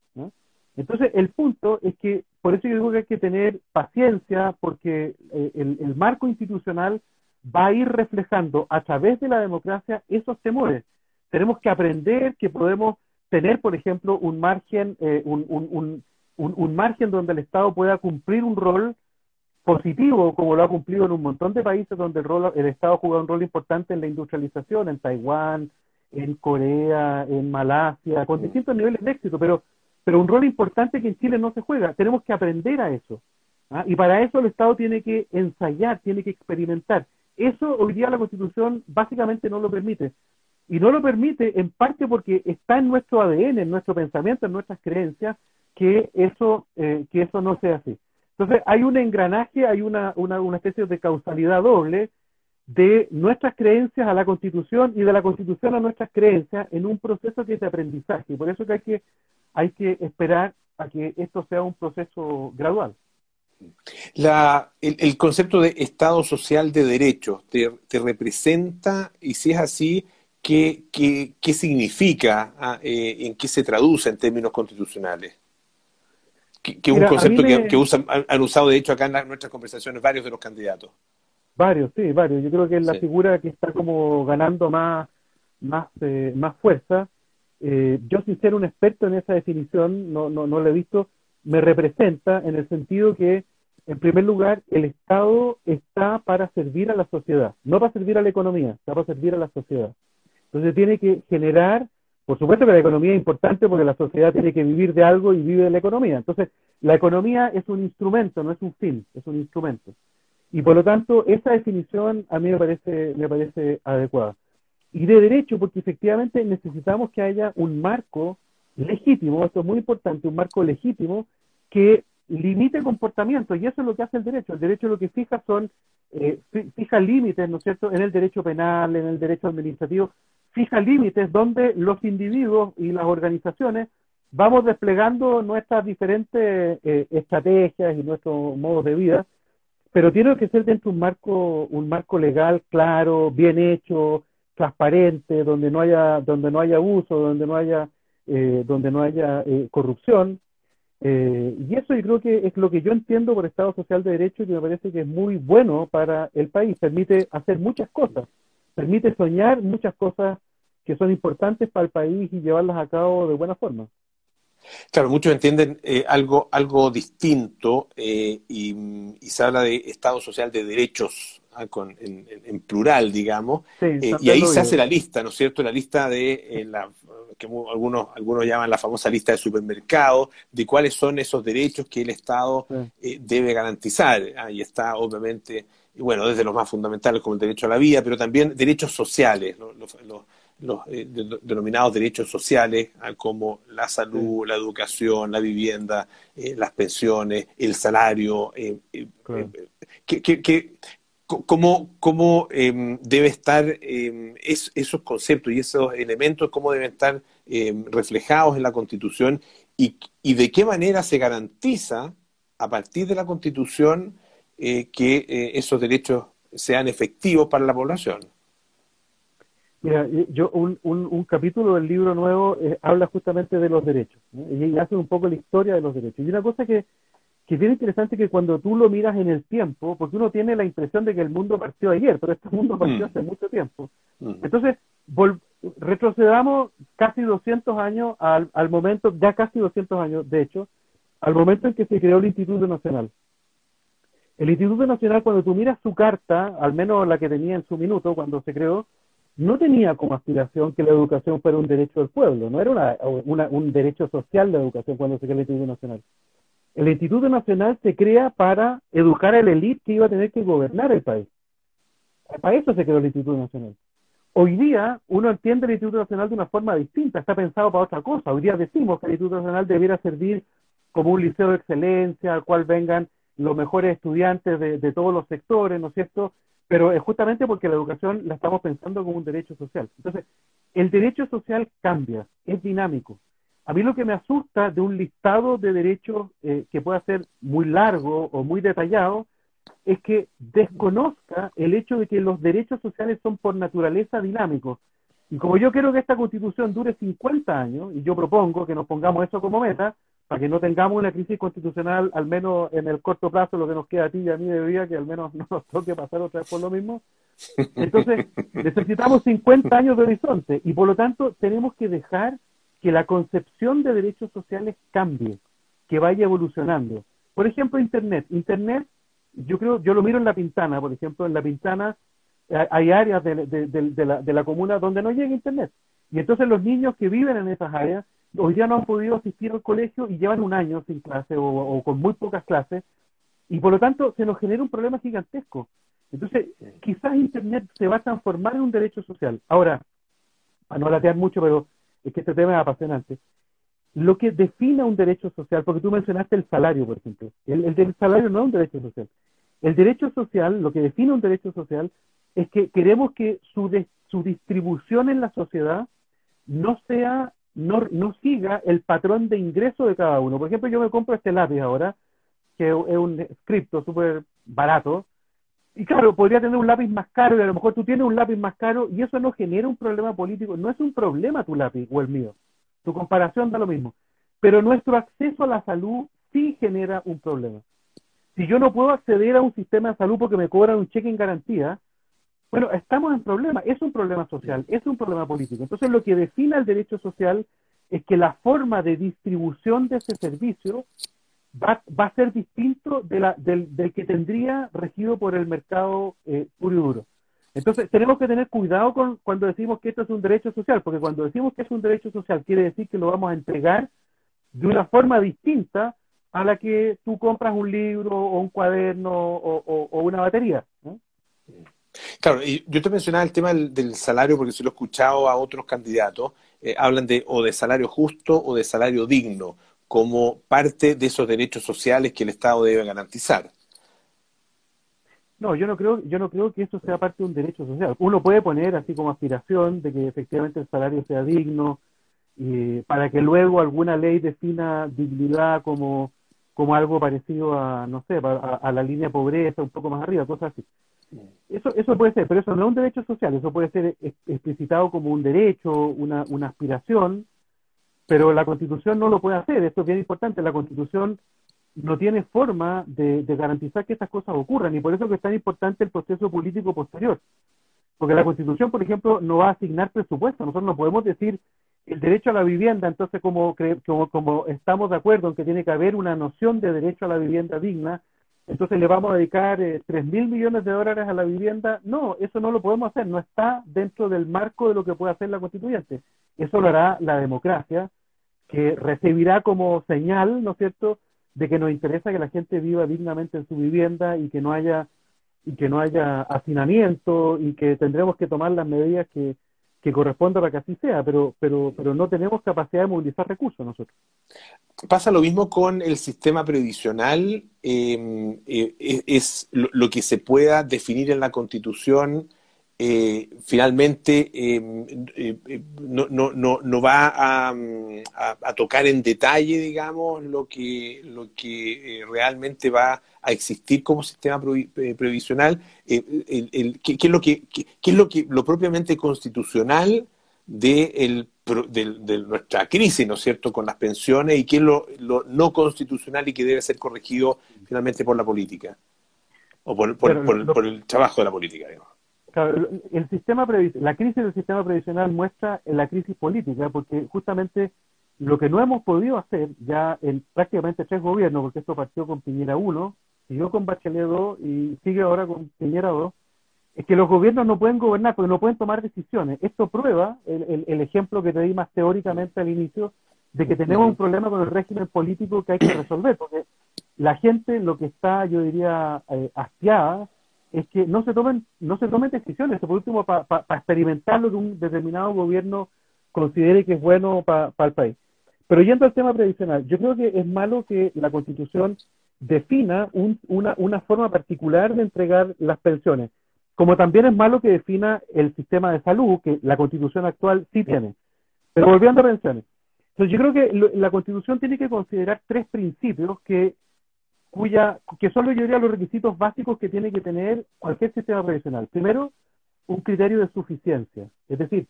Entonces, el punto es que, por eso yo digo que hay que tener paciencia, porque eh, el marco institucional va a ir reflejando a través de la democracia esos temores. Tenemos que aprender que podemos tener, por ejemplo, un margen, eh, un, un, un, un, margen donde el Estado pueda cumplir un rol positivo, como lo ha cumplido en un montón de países donde el, rol, el Estado juega un rol importante en la industrialización, en Taiwán, en Corea, en Malasia, con distintos niveles de éxito, pero, pero un rol importante que en Chile no se juega. Tenemos que aprender a eso. ¿ah? Y para eso el Estado tiene que ensayar, tiene que experimentar. Eso hoy día la Constitución básicamente no lo permite. Y no lo permite en parte porque está en nuestro ADN, en nuestro pensamiento, en nuestras creencias, que eso, eh, que eso no sea así. Entonces hay un engranaje, hay una, una, una especie de causalidad doble de nuestras creencias a la Constitución y de la Constitución a nuestras creencias en un proceso que es de aprendizaje. Por eso que hay que, hay que esperar a que esto sea un proceso gradual. La, el, concepto de Estado social de derechos te, te representa, y si es así, qué, qué, qué significa, ah, eh, en qué se traduce en términos constitucionales. Que, es un concepto que, usan, han usado, de hecho, acá en, nuestras conversaciones varios de los candidatos. Varios, sí, varios. Yo creo que es la figura que está como ganando más, más, eh, más fuerza. Eh, yo, sin ser un experto en esa definición, no, no, no la he visto, me representa en el sentido que, en primer lugar, el Estado está para servir a la sociedad, no para servir a la economía, está para servir a la sociedad. Entonces tiene que generar, por supuesto que la economía es importante porque la sociedad tiene que vivir de algo y vive de la economía. Entonces, la economía es un instrumento, no es un fin, es un instrumento. Y por lo tanto, esa definición a mí me parece, me parece adecuada. y de derecho, porque efectivamente necesitamos que haya un marco legítimo, esto es muy importante, un marco legítimo que limite comportamiento, y eso es lo que hace el derecho. El derecho lo que fija son, eh, fija límites, ¿no es cierto?, en el derecho penal, en el derecho administrativo, fija límites donde los individuos y las organizaciones vamos desplegando nuestras diferentes eh, estrategias y nuestros modos de vida, pero tiene que ser dentro de un marco, un marco legal claro, bien hecho, transparente, donde no haya, donde no haya abuso, donde no haya, eh, donde no haya eh, corrupción. y eso yo creo que es lo que yo entiendo por Estado Social de Derecho y que me parece que es muy bueno para el país. Permite hacer muchas cosas, permite soñar muchas cosas que son importantes para el país y llevarlas a cabo de buena forma. Claro, muchos entienden eh, algo, algo distinto eh, y, se habla de Estado social de derechos ah, en, plural, digamos, eh, y ahí se hace la lista, ¿no es cierto? La lista de la que algunos, algunos llaman la famosa lista de supermercados, de cuáles son esos derechos que el Estado debe garantizar. Ahí está, obviamente, y bueno, desde los más fundamentales como el derecho a la vida, pero también derechos sociales, los los eh, denominados derechos sociales, como la salud, la educación, la vivienda, eh, las pensiones, el salario, eh, que, cómo, cómo em, debe estar em, esos conceptos y esos elementos, cómo deben estar em, reflejados en la Constitución y, y, de qué manera se garantiza a partir de la Constitución que esos derechos sean efectivos para la población. Mira, yo un, un, capítulo del libro nuevo eh, habla justamente de los derechos y hace un poco la historia de los derechos. Y una cosa que, que es bien interesante que cuando tú lo miras en el tiempo, porque uno tiene la impresión de que el mundo partió ayer, pero este mundo partió mm. hace mucho tiempo. Mm. Entonces, retrocedamos casi 200 años al, al momento, ya casi 200 años, de hecho, al momento en que se creó el Instituto Nacional. El Instituto Nacional, cuando tú miras su carta, al menos la que tenía en su minuto cuando se creó, no tenía como aspiración que la educación fuera un derecho del pueblo, no era un derecho social la educación cuando se crea el Instituto Nacional. El Instituto Nacional se crea para educar a la élite que iba a tener que gobernar el país. Para eso se creó el Instituto Nacional. Hoy día uno entiende el Instituto Nacional de una forma distinta, está pensado para otra cosa. Hoy día decimos que el Instituto Nacional debiera servir como un liceo de excelencia al cual vengan los mejores estudiantes de, de todos los sectores, ¿no es cierto? pero es justamente porque la educación la estamos pensando como un derecho social. Entonces, el derecho social cambia, es dinámico. A mí lo que me asusta de un listado de derechos eh, que pueda ser muy largo o muy detallado es que desconozca el hecho de que los derechos sociales son por naturaleza dinámicos. Y como yo quiero que esta constitución dure 50 años, y yo propongo que nos pongamos eso como meta, para que no tengamos una crisis constitucional, al menos en el corto plazo, lo que nos queda a ti y a mí de vida, que al menos no nos toque pasar otra vez por lo mismo. Entonces, necesitamos 50 años de horizonte y por lo tanto tenemos que dejar que la concepción de derechos sociales cambie, que vaya evolucionando. Por ejemplo, Internet. Internet, yo creo, yo lo miro en La Pintana, por ejemplo, en La Pintana hay áreas de, de, la, de la comuna donde no llega Internet. Y entonces los niños que viven en esas áreas hoy día no han podido asistir al colegio y llevan un año sin clase o, con muy pocas clases y por lo tanto se nos genera un problema gigantesco. Entonces, quizás Internet se va a transformar en un derecho social. Ahora, para no latear mucho, pero es que este tema es apasionante. Lo que define un derecho social, porque tú mencionaste el salario, por ejemplo. El, el, salario no es un derecho social. El derecho social, lo que define un derecho social, es que queremos que su, su distribución en la sociedad no sea no, no siga el patrón de ingreso de cada uno. Por ejemplo, yo me compro este lápiz ahora, que es un cripto súper barato, y claro, podría tener un lápiz más caro y a lo mejor tú tienes un lápiz más caro y eso no genera un problema político. No es un problema tu lápiz o el mío. Tu comparación da lo mismo. Pero nuestro acceso a la salud sí genera un problema. Si yo no puedo acceder a un sistema de salud porque me cobran un cheque en garantía, bueno, estamos en problema, es un problema social, es un problema político. Entonces lo que define el derecho social es que la forma de distribución de ese servicio va, va a ser distinto de la, del, del, que tendría regido por el mercado eh, puro y duro. Entonces tenemos que tener cuidado con cuando decimos que esto es un derecho social, porque cuando decimos que es un derecho social quiere decir que lo vamos a entregar de una forma distinta a la que tú compras un libro o un cuaderno o, o, una batería. ¿no? Claro, y yo te mencionaba el tema del, salario porque si lo he escuchado a otros candidatos, eh, hablan de o de salario justo o de salario digno como parte de esos derechos sociales que el Estado debe garantizar. No, yo no creo, yo no creo que eso sea parte de un derecho social. Uno puede poner así como aspiración de que efectivamente el salario sea digno, eh, para que luego alguna ley defina dignidad como, como algo parecido a, no sé, a, la línea de pobreza, un poco más arriba, cosas así. Eso, eso puede ser, pero eso no es un derecho social, eso puede ser explicitado como un derecho, una, una aspiración, pero la Constitución no lo puede hacer, esto es bien importante, la Constitución no tiene forma de, garantizar que estas cosas ocurran y por eso que es tan importante el proceso político posterior. Porque la Constitución, por ejemplo, no va a asignar presupuesto. Nosotros no podemos decir el derecho a la vivienda, entonces como, como, como estamos de acuerdo en que tiene que haber una noción de derecho a la vivienda digna, entonces le vamos a dedicar eh, tres mil millones de dólares a la vivienda. No, eso no lo podemos hacer, no está dentro del marco de lo que puede hacer la constituyente. Eso lo hará la democracia, que recibirá como señal, ¿no es cierto?, de que nos interesa que la gente viva dignamente en su vivienda y que no haya y que no haya hacinamiento y que tendremos que tomar las medidas que, que corresponda para que así sea, pero, pero, pero no tenemos capacidad de movilizar recursos nosotros. Pasa lo mismo con el sistema previsional, em, eh, es lo, que se pueda definir en la Constitución eh, finalmente em, eh, eh, no, no, no, no, va a, a, tocar en detalle, digamos, lo que, lo que realmente va a existir como sistema previsional, el, ¿qué, es lo que, qué, es lo que lo propiamente constitucional de, el, de, nuestra crisis, ¿no es cierto?, con las pensiones y qué es lo, lo, no constitucional y que debe ser corregido finalmente por la política o por, por, por el trabajo de la política, digamos el sistema la crisis del sistema previsional muestra la crisis política, porque justamente lo que no hemos podido hacer ya en prácticamente tres gobiernos, porque esto partió con Piñera 1, siguió con Bachelet 2 y sigue ahora con Piñera 2, es que los gobiernos no pueden gobernar porque no pueden tomar decisiones. Esto prueba el, el, ejemplo que te di más teóricamente al inicio de que tenemos un problema con el régimen político que hay que resolver, porque la gente lo que está, yo diría, eh, es que no se tomen no se tomen decisiones, por último, para experimentar lo que un determinado gobierno considere que es bueno para el país. Pero yendo al tema previsional, yo creo que es malo que la Constitución defina una, una forma particular de entregar las pensiones, como también es malo que defina el sistema de salud, que la Constitución actual sí tiene. Pero volviendo a pensiones. Entonces, yo creo que la Constitución tiene que considerar tres principios que cuya, que son yo diría los requisitos básicos que tiene que tener cualquier sistema previsional. Primero, un criterio de suficiencia. Es decir,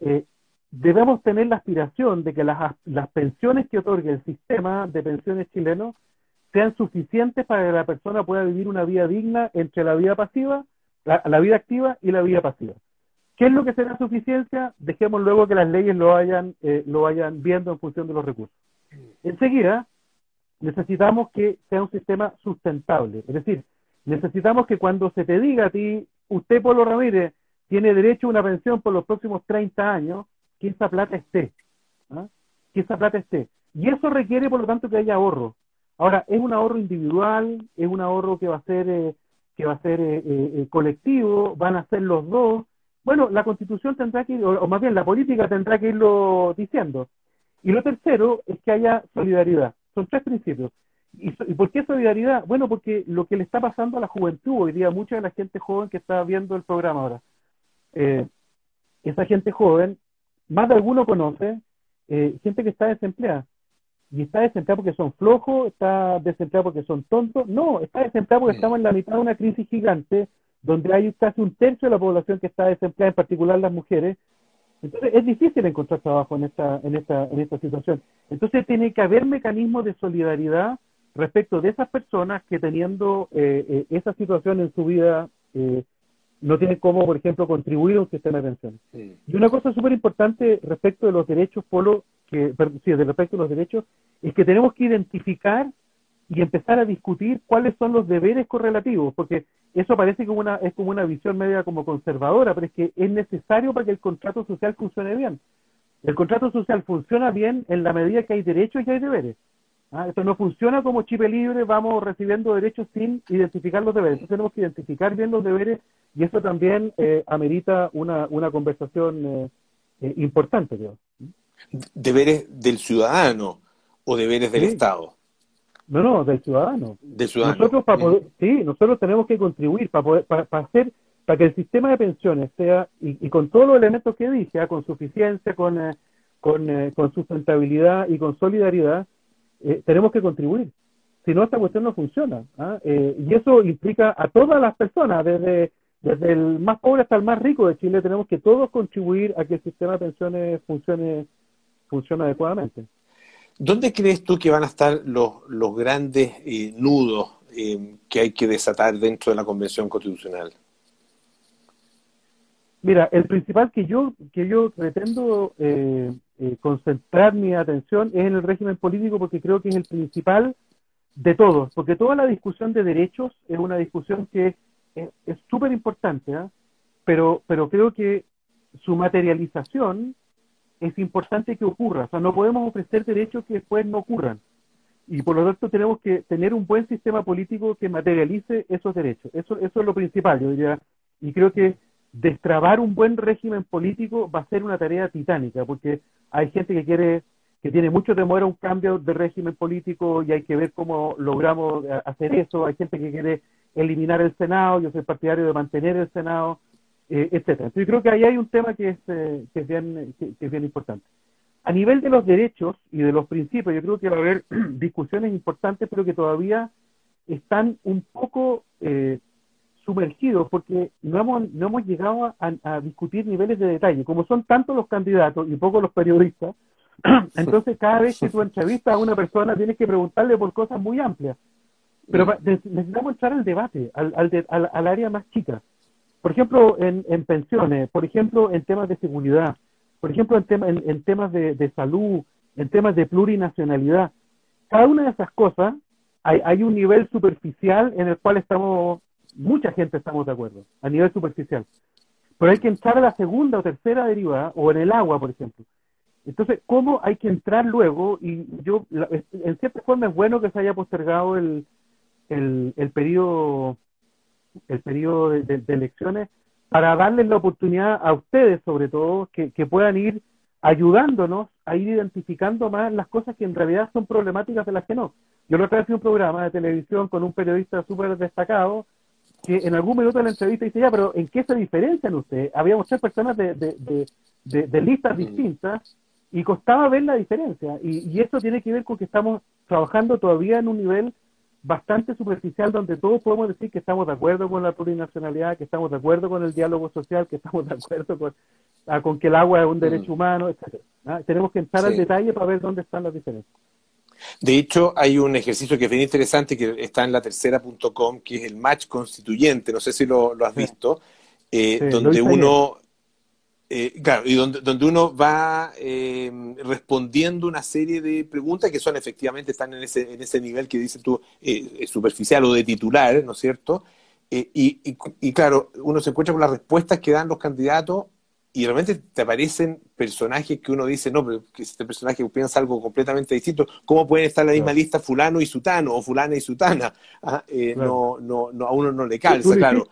eh, debemos tener la aspiración de que las, las pensiones que otorgue el sistema de pensiones chileno sean suficientes para que la persona pueda vivir una vida digna entre la vida pasiva, la, vida activa y la vida pasiva. ¿Qué es lo que será suficiencia? Dejemos luego que las leyes lo vayan, eh, lo vayan viendo en función de los recursos. Enseguida, necesitamos que sea un sistema sustentable. Es decir, necesitamos que cuando se te diga a ti, usted, Polo Ramírez, tiene derecho a una pensión por los próximos 30 años, que esa plata esté. ¿ah? Que esa plata esté. Y eso requiere, por lo tanto, que haya ahorro. Ahora, es un ahorro individual, es un ahorro que va a ser, eh, que va a ser eh, eh, colectivo, van a ser los dos. Bueno, la constitución tendrá que, o más bien la política tendrá que irlo diciendo. Y lo tercero es que haya solidaridad. Son tres principios. ¿Y, por qué solidaridad? Bueno, porque lo que le está pasando a la juventud hoy día, mucha de la gente joven que está viendo el programa ahora, eh, esa gente joven, más de alguno conoce eh, gente que está desempleada. Y está desempleada porque son flojos, está desempleada porque son tontos. No, está desempleada porque estamos en la mitad de una crisis gigante donde hay casi un tercio de la población que está desempleada, en particular las mujeres, entonces es difícil encontrar trabajo en esta, en esta, en esta situación. Entonces tiene que haber mecanismos de solidaridad respecto de esas personas que teniendo eh, eh, esa situación en su vida eh, no tienen cómo, por ejemplo, contribuir a un sistema de pensiones. Y una cosa súper importante respecto de los derechos, Polo, que, sí, respecto a los derechos, es que tenemos que identificar y empezar a discutir cuáles son los deberes correlativos, porque eso parece como una, es como una visión media como conservadora, pero es que es necesario para que el contrato social funcione bien. El contrato social funciona bien en la medida que hay derechos y hay deberes. ¿ah? Esto no funciona como chip libre, vamos recibiendo derechos sin identificar los deberes. Entonces tenemos que identificar bien los deberes y eso también eh, amerita una, una conversación eh, eh, importante, creo. ¿Deberes del ciudadano o deberes del Estado? No, no, del ciudadano. Del ciudadano. Nosotros, para poder, sí, nosotros tenemos que contribuir para, poder, para, hacer para que el sistema de pensiones sea, y, con todos los elementos que dije, ¿ah? con suficiencia, con, con, con sustentabilidad y con solidaridad, eh, tenemos que contribuir. Si no, esta cuestión no funciona. ¿ah? Eh, y eso implica a todas las personas, desde, desde el más pobre hasta el más rico de Chile, tenemos que todos contribuir a que el sistema de pensiones funcione, funcione adecuadamente. ¿Dónde crees tú que van a estar los, los grandes eh, nudos que hay que desatar dentro de la Convención Constitucional? Mira, el principal que yo que yo pretendo eh, eh, concentrar mi atención es en el régimen político porque creo que es el principal de todos, porque toda la discusión de derechos es una discusión que es súper importante, ¿ah? pero, pero creo que su materialización es importante que ocurra, o sea, no podemos ofrecer derechos que después no ocurran. Y por lo tanto tenemos que tener un buen sistema político que materialice esos derechos. Eso, eso es lo principal, yo diría. Y creo que destrabar un buen régimen político va a ser una tarea titánica, porque hay gente que quiere, que tiene mucho temor a un cambio de régimen político y hay que ver cómo logramos eh, hacer eso. Hay gente que quiere eliminar el Senado, yo soy partidario de mantener el Senado, eh, etcétera. Entonces creo que ahí hay un tema que es, eh, que es bien, que, es bien importante. A nivel de los derechos y de los principios, yo creo que va a haber discusiones importantes, pero que todavía están un poco eh, sumergidos porque no hemos, no hemos llegado a, discutir niveles de detalle. Como son tantos los candidatos y pocos los periodistas, entonces cada vez que tú entrevistas a una persona tienes que preguntarle por cosas muy amplias. Pero necesitamos entrar al debate, al, al, al, área más chica. Por ejemplo, en, en, pensiones, por ejemplo, en temas de seguridad, por ejemplo, en, tema, en, temas de, de, salud, en temas de plurinacionalidad. Cada una de esas cosas hay, hay un nivel superficial en el cual estamos mucha gente estamos de acuerdo, a nivel superficial. Pero hay que entrar a la segunda o tercera derivada, o en el agua, por ejemplo. Entonces, ¿cómo hay que entrar luego? Y yo, en cierta forma es bueno que se haya postergado el, el, el periodo, el periodo de, elecciones para darles la oportunidad a ustedes, sobre todo, que, que puedan ir ayudándonos a ir identificando más las cosas que en realidad son problemáticas de las que no. Yo lo traje un programa de televisión con un periodista súper destacado que en algún minuto de la entrevista dice, ya, pero ¿en qué se diferencian ustedes? Habíamos tres personas de, de, listas mm. distintas y costaba ver la diferencia. Y, y eso tiene que ver con que estamos trabajando todavía en un nivel bastante superficial donde todos podemos decir que estamos de acuerdo con la plurinacionalidad, que estamos de acuerdo con el diálogo social, que estamos de acuerdo con, ah, con que el agua es un derecho mm. humano, etc. ¿ah? Tenemos que entrar al detalle para ver dónde están las diferencias. De hecho, hay un ejercicio que es bien interesante que está en la tercera.com, que es el match constituyente, no sé si lo, has visto, eh, donde uno, eh, claro, y donde, donde uno va eh, respondiendo una serie de preguntas que son efectivamente, están en ese, en ese nivel que dices tú, superficial o de titular, ¿no es cierto? Y, y, y, claro, uno se encuentra con las respuestas que dan los candidatos y realmente te aparecen personajes que uno dice, no, pero que este personaje piensa algo completamente distinto. ¿Cómo pueden estar en la misma lista fulano y sutano o fulana y sutana? Ah, eh, no, no, no, a uno no le calza, claro.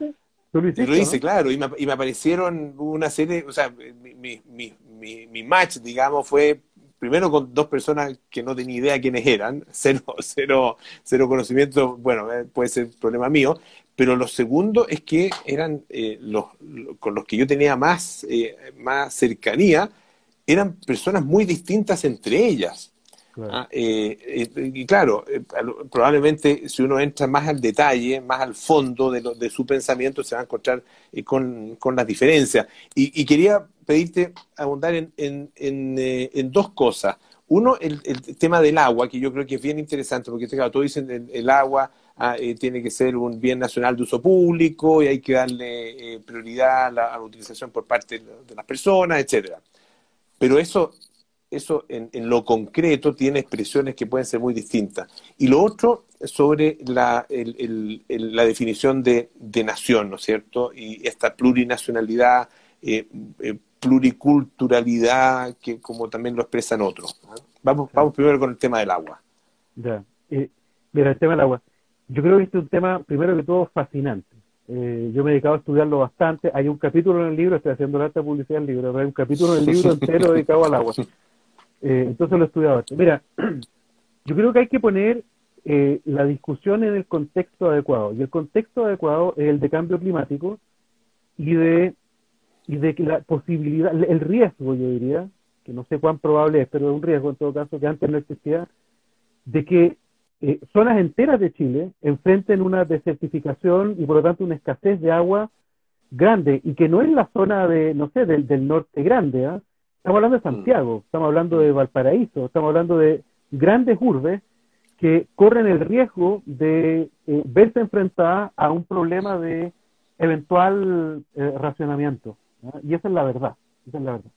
Lo, hice, claro, y me, y me, aparecieron una serie, o sea, mi, mi, mi, mi match, digamos, fue primero con dos personas que no tenía idea quiénes eran, cero, cero, cero conocimiento, bueno, eh, puede ser problema mío, pero lo segundo es que eran eh, los, con los que yo tenía más, eh, más cercanía, eran personas muy distintas entre ellas. Ah, y claro, probablemente si uno entra más al detalle, más al fondo de, de su pensamiento, se va a encontrar con, con, las diferencias. Y, y, quería pedirte abundar en, en, eh, en, dos cosas. Uno, el, el, tema del agua, que yo creo que es bien interesante, porque todos dicen el, el agua ah, eh, tiene que ser un bien nacional de uso público y hay que darle eh, prioridad a la, utilización por parte de, las personas, etcétera. Pero eso, eso en, en, lo concreto tiene expresiones que pueden ser muy distintas. Y lo otro sobre la, la definición de, de, nación, ¿no es cierto? Y esta plurinacionalidad eh, pluriculturalidad, que como también lo expresan otros. Vamos, vamos primero con el tema del agua. Ya. Eh, mira, el tema del agua. Yo creo que este es un tema, primero que todo, fascinante. Eh, yo me he dedicado a estudiarlo bastante. Hay un capítulo en el libro, estoy haciendo la alta publicidad del libro, pero hay un capítulo en el libro entero dedicado al agua. Eh, entonces lo he estudiado. Mira, yo creo que hay que poner eh, la discusión en el contexto adecuado. Y el contexto adecuado es el de cambio climático y de, y de la posibilidad, el riesgo, yo diría, que no sé cuán probable es, pero es un riesgo en todo caso que antes no existía, de que eh, zonas enteras de Chile enfrenten una desertificación y por lo tanto una escasez de agua grande y que no es la zona de, no sé, del, del norte grande, ¿ah? Estamos hablando de mm. Santiago, estamos hablando de Valparaíso, estamos hablando de grandes urbes que corren el riesgo de eh, verse enfrentadas a un problema de eventual eh, racionamiento. Y esa es la verdad, esa es la verdad.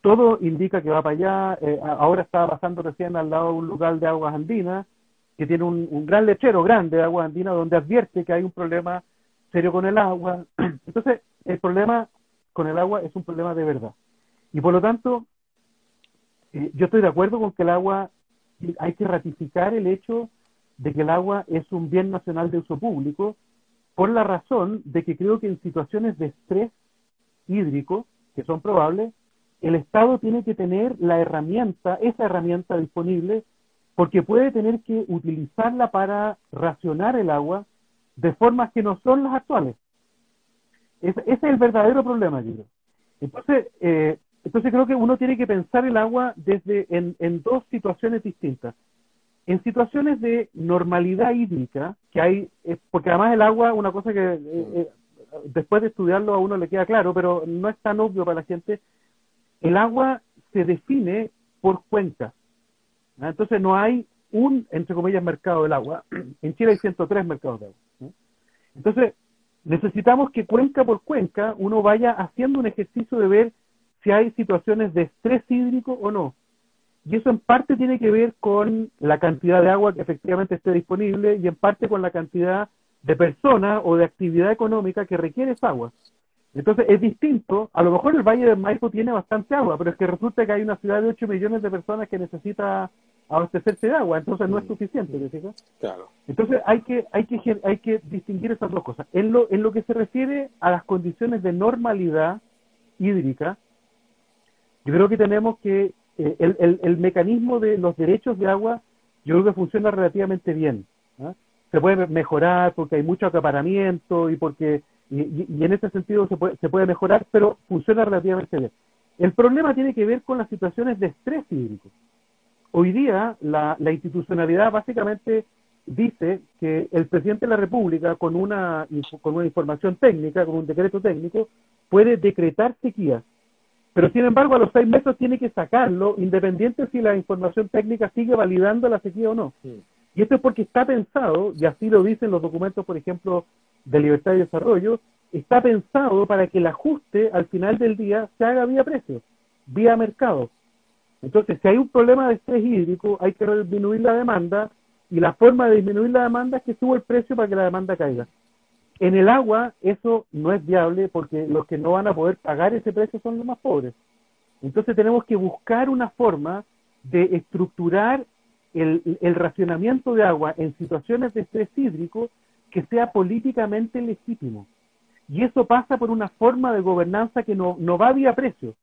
Todo indica que va para allá. Eh, ahora estaba pasando recién al lado de un lugar de aguas andinas que tiene un, gran lechero grande de aguas andinas donde advierte que hay un problema serio con el agua. Entonces, el problema con el agua es un problema de verdad. Y por lo tanto, eh, yo estoy de acuerdo con que el agua, hay que ratificar el hecho de que el agua es un bien nacional de uso público, por la razón de que creo que en situaciones de estrés hídrico, que son probables, el Estado tiene que tener la herramienta, esa herramienta disponible, porque puede tener que utilizarla para racionar el agua de formas que no son las actuales. ese es el verdadero problema, yo Entonces, eh, entonces creo que uno tiene que pensar el agua desde en, dos situaciones distintas. En situaciones de normalidad hídrica, que hay, eh, porque además el agua, una cosa que eh, después de estudiarlo a uno le queda claro, pero no es tan obvio para la gente, el agua se define por cuenca. Entonces no hay un, entre comillas, mercado del agua. En Chile hay 103 mercados de agua. Entonces necesitamos que cuenca por cuenca uno vaya haciendo un ejercicio de ver si hay situaciones de estrés hídrico o no. Y eso en parte tiene que ver con la cantidad de agua que efectivamente esté disponible y en parte con la cantidad de personas o de actividad económica que requiere esa agua. Entonces es distinto, a lo mejor el Valle del Maipo tiene bastante agua, pero es que resulta que hay una ciudad de 8 millones de personas que necesita abastecerse de agua, entonces no es suficiente, Claro. Entonces hay que, hay que, hay que distinguir esas dos cosas. En lo, en lo que se refiere a las condiciones de normalidad hídrica, yo creo que tenemos que, eh, el, el, el, mecanismo de los derechos de agua, yo creo que funciona relativamente bien. ¿ah? Se puede mejorar porque hay mucho acaparamiento y porque y, en ese sentido se puede, se puede mejorar, pero funciona relativamente bien. El problema tiene que ver con las situaciones de estrés hídrico. Hoy día la, la institucionalidad básicamente dice que el presidente de la República, con una, con una información técnica, con un decreto técnico, puede decretar sequía. Pero sin embargo, a los seis meses tiene que sacarlo, independiente si la información técnica sigue validando la sequía o no. Y esto es porque está pensado, y así lo dicen los documentos, por ejemplo, de libertad y desarrollo, está pensado para que el ajuste al final del día se haga vía precio, vía mercado. Entonces, si hay un problema de estrés hídrico, hay que disminuir la demanda y la forma de disminuir la demanda es que suba el precio para que la demanda caiga. En el agua eso no es viable porque los que no van a poder pagar ese precio son los más pobres. Entonces tenemos que buscar una forma de estructurar el, el racionamiento de agua en situaciones de estrés hídrico que sea políticamente legítimo. Y eso pasa por una forma de gobernanza que no, no va vía precio.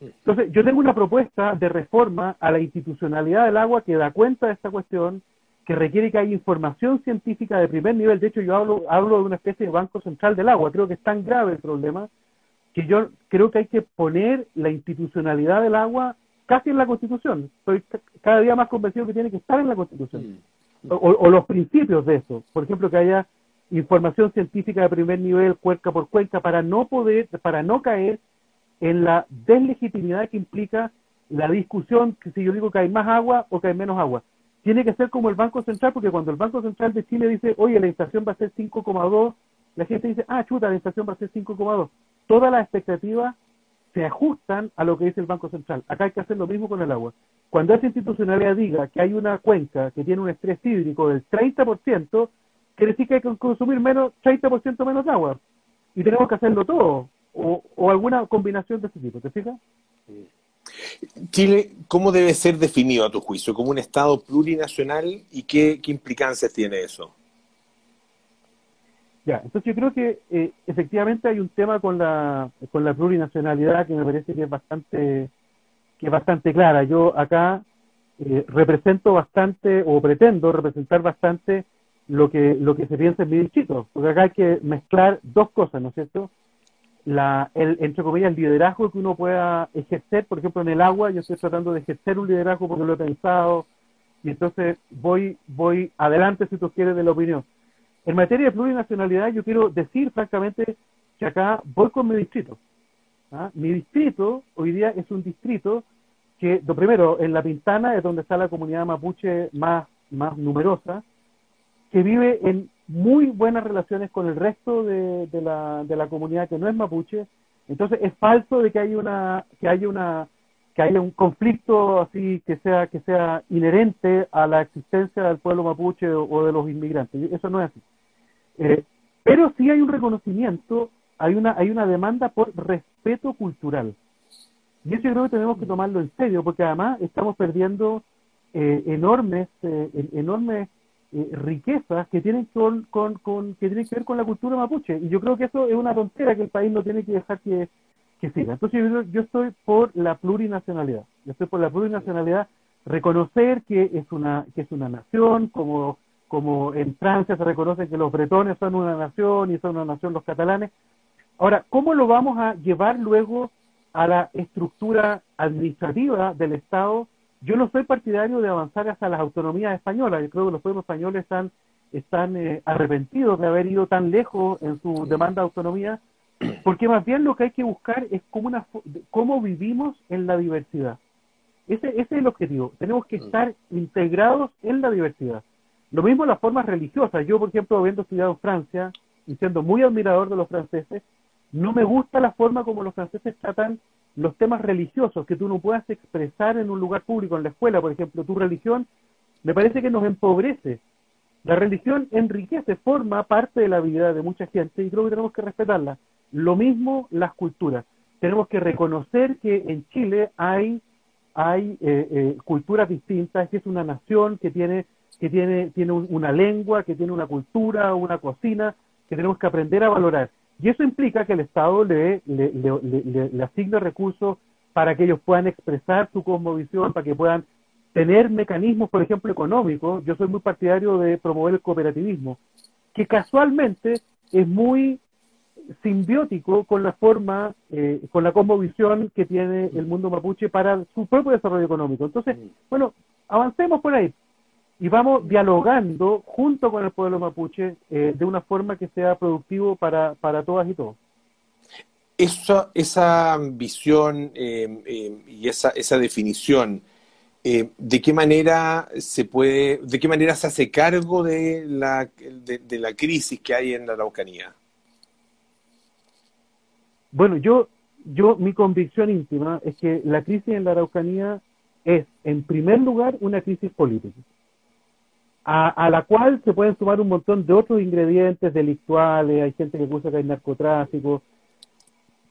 Entonces, yo tengo una propuesta de reforma a la institucionalidad del agua que da cuenta de esta cuestión, que requiere que haya información científica de primer nivel. De hecho, yo hablo, hablo de una especie de banco central del agua. Creo que es tan grave el problema que yo creo que hay que poner la institucionalidad del agua casi en la Constitución. Estoy cada día más convencido que tiene que estar en la Constitución o, los principios de eso. Por ejemplo, que haya información científica de primer nivel, cuenca por cuenca, para no poder, para no caer en la deslegitimidad que implica la discusión que si yo digo que hay más agua o que hay menos agua. Tiene que ser como el Banco Central, porque cuando el Banco Central de Chile dice, oye, la inflación va a ser 5,2, la gente dice, ah, chuta, la inflación va a ser 5,2. Todas las expectativas se ajustan a lo que dice el Banco Central. Acá hay que hacer lo mismo con el agua. Cuando esa institucionalidad diga que hay una cuenca que tiene un estrés hídrico del 30%, quiere decir que hay que consumir menos 30% menos agua. Y tenemos que hacerlo todo, o, alguna combinación de ese tipo, ¿te fijas? Chile, ¿cómo debe ser definido a tu juicio? ¿Como un Estado plurinacional y qué, implicancias tiene eso? Ya, entonces yo creo que eh, efectivamente hay un tema con la, con la plurinacionalidad que me parece que es bastante, que es bastante clara. Yo acá eh, represento bastante o pretendo representar bastante lo que, lo que se piensa en mi distrito, porque acá hay que mezclar dos cosas, ¿no es cierto? La, el, entre comillas, el liderazgo que uno pueda ejercer, por ejemplo, en el agua, yo estoy tratando de ejercer un liderazgo porque lo he pensado, y entonces voy, voy adelante, si tú quieres, de la opinión. En materia de plurinacionalidad, yo quiero decir, francamente, que acá voy con mi distrito. ¿ah? Mi distrito hoy día es un distrito que, lo primero, en La Pintana es donde está la comunidad mapuche más, más numerosa, que vive en muy buenas relaciones con el resto de, la, de la comunidad que no es mapuche. Entonces es falso de que hay una que haya una que haya un conflicto así que sea que sea inherente a la existencia del pueblo mapuche o, de los inmigrantes. Eso no es así. Eh, pero sí hay un reconocimiento, hay una hay una demanda por respeto cultural. Y eso yo creo que tenemos que tomarlo en serio, porque además estamos perdiendo eh, enormes, eh, enormes eh, riquezas que tienen, con, con, que tienen que ver con la cultura mapuche. Y yo creo que eso es una tontera que el país no tiene que dejar que, que siga. Entonces yo, yo estoy por la plurinacionalidad. Yo estoy por la plurinacionalidad, reconocer que es una, que es una nación, como como en Francia se reconoce que los bretones son una nación y son una nación los catalanes. Ahora, ¿cómo lo vamos a llevar luego a la estructura administrativa del Estado, yo no soy partidario de avanzar hasta las autonomías españolas. Yo creo que los pueblos españoles están, están eh, arrepentidos de haber ido tan lejos en su demanda de autonomía, porque más bien lo que hay que buscar es cómo, una, cómo vivimos en la diversidad. Ese, ese es el objetivo. Tenemos que mm. estar integrados en la diversidad. Lo mismo las formas religiosas. Yo, por ejemplo, habiendo estudiado en Francia y siendo muy admirador de los franceses, no me gusta la forma como los franceses tratan los temas religiosos, que tú no puedas expresar en un lugar público, en la escuela, por ejemplo, tu religión, me parece que nos empobrece. La religión enriquece, forma parte de la vida de mucha gente y creo que tenemos que respetarla. Lo mismo las culturas. Tenemos que reconocer que en Chile hay, hay eh, eh, culturas distintas, que es una nación que tiene, que tiene, tiene una lengua, que tiene una cultura, una cocina, que tenemos que aprender a valorar. Y eso implica que el Estado le, le, le, le, asigne recursos para que ellos puedan expresar su cosmovisión, para que puedan tener mecanismos, por ejemplo, económicos. Yo soy muy partidario de promover el cooperativismo, que casualmente es muy simbiótico con la forma, eh, con la cosmovisión que tiene el mundo mapuche para su propio desarrollo económico. Entonces, bueno, avancemos por ahí y vamos dialogando junto con el pueblo mapuche eh, de una forma que sea productivo para, para todas y todos. Esa, esa visión eh, eh, y esa, esa definición, ¿de qué manera se puede, de qué manera se hace cargo de la, de, la crisis que hay en la Araucanía? Bueno, yo, yo, mi convicción íntima es que la crisis en la Araucanía es, en primer lugar, una crisis política a, la cual se pueden sumar un montón de otros ingredientes delictuales, hay gente que acusa que hay narcotráfico,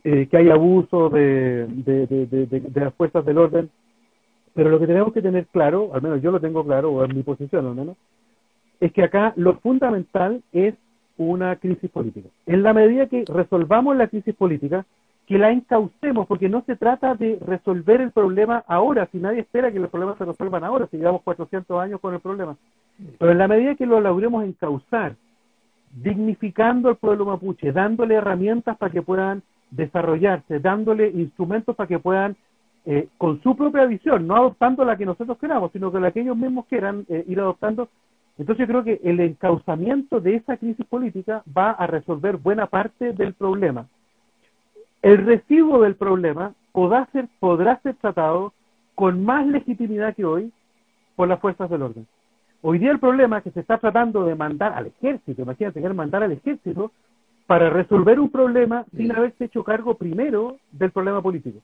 eh, que hay abuso de, de, las fuerzas del orden, pero lo que tenemos que tener claro, al menos yo lo tengo claro, o en mi posición al menos, es que acá lo fundamental es una crisis política. En la medida que resolvamos la crisis política, que la encaucemos, porque no se trata de resolver el problema ahora, si nadie espera que los problemas se resuelvan ahora, si llevamos 400 años con el problema. Pero en la medida que lo logremos encauzar, dignificando al pueblo mapuche, dándole herramientas para que puedan desarrollarse, dándole instrumentos para que puedan, eh, con su propia visión, no adoptando la que nosotros queramos, sino que la que ellos mismos quieran eh, ir adoptando, entonces yo creo que el encauzamiento de esa crisis política va a resolver buena parte del problema. El recibo del problema podrá ser, podrá ser tratado con más legitimidad que hoy por las fuerzas del orden. Hoy día el problema es que se está tratando de mandar al ejército, imagínate, que mandar al ejército para resolver un problema sin haberse hecho cargo primero del problema político.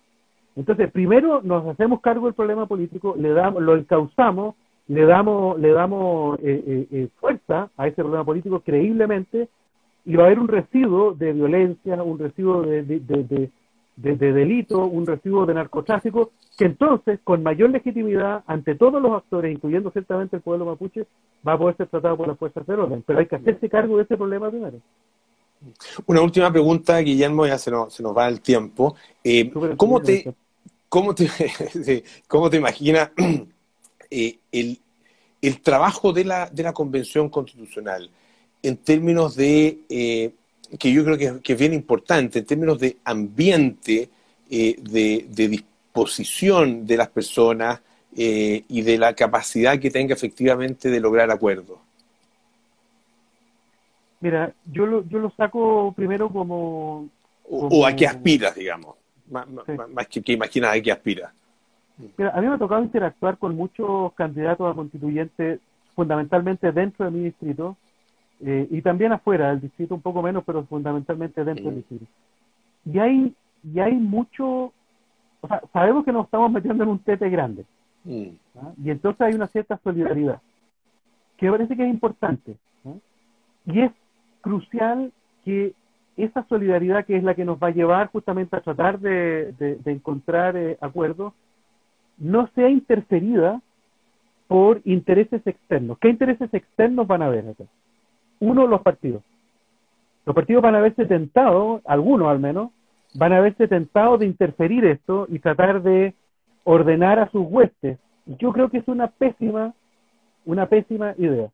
Entonces, primero nos hacemos cargo del problema político, le damos, lo encauzamos, le damos, le damos eh, eh, eh, fuerza a ese problema político creíblemente y va a haber un residuo de violencia, un residuo de, de, delito, un residuo de narcotráfico que entonces, con mayor legitimidad, ante todos los actores, incluyendo ciertamente el pueblo mapuche, va a poder ser tratado por las fuerzas del orden. Pero hay que hacerse cargo de ese problema primero. Una última pregunta, Guillermo, ya se nos, se nos va el tiempo. Eh, ¿cómo, te, cómo, te, ¿Cómo te imaginas eh, el, el, trabajo de la, de la Convención Constitucional en términos de, eh, que yo creo que, que, es bien importante, en términos de ambiente, de, de posición de las personas eh, y de la capacidad que tenga efectivamente de lograr acuerdos? Mira, yo lo, yo lo saco primero como... O, a qué aspiras, digamos, más, que, que imaginas a qué aspiras. Mira, a mí me ha tocado interactuar con muchos candidatos a constituyentes, fundamentalmente dentro de mi distrito, eh, y también afuera del distrito, un poco menos, pero fundamentalmente dentro del distrito. Y hay, y hay mucho o sea, sabemos que nos estamos metiendo en un tete grande. Mm. ¿ah? Y entonces hay una cierta solidaridad, que parece que es importante. ¿ah? Y es crucial que esa solidaridad, que es la que nos va a llevar justamente a tratar de, encontrar eh, acuerdos, no sea interferida por intereses externos. ¿Qué intereses externos van a haber acá? Uno, los partidos. Los partidos van a verse tentados, algunos al menos, van a verse tentados de interferir esto y tratar de ordenar a sus huestes. Yo creo que es una pésima, una pésima idea.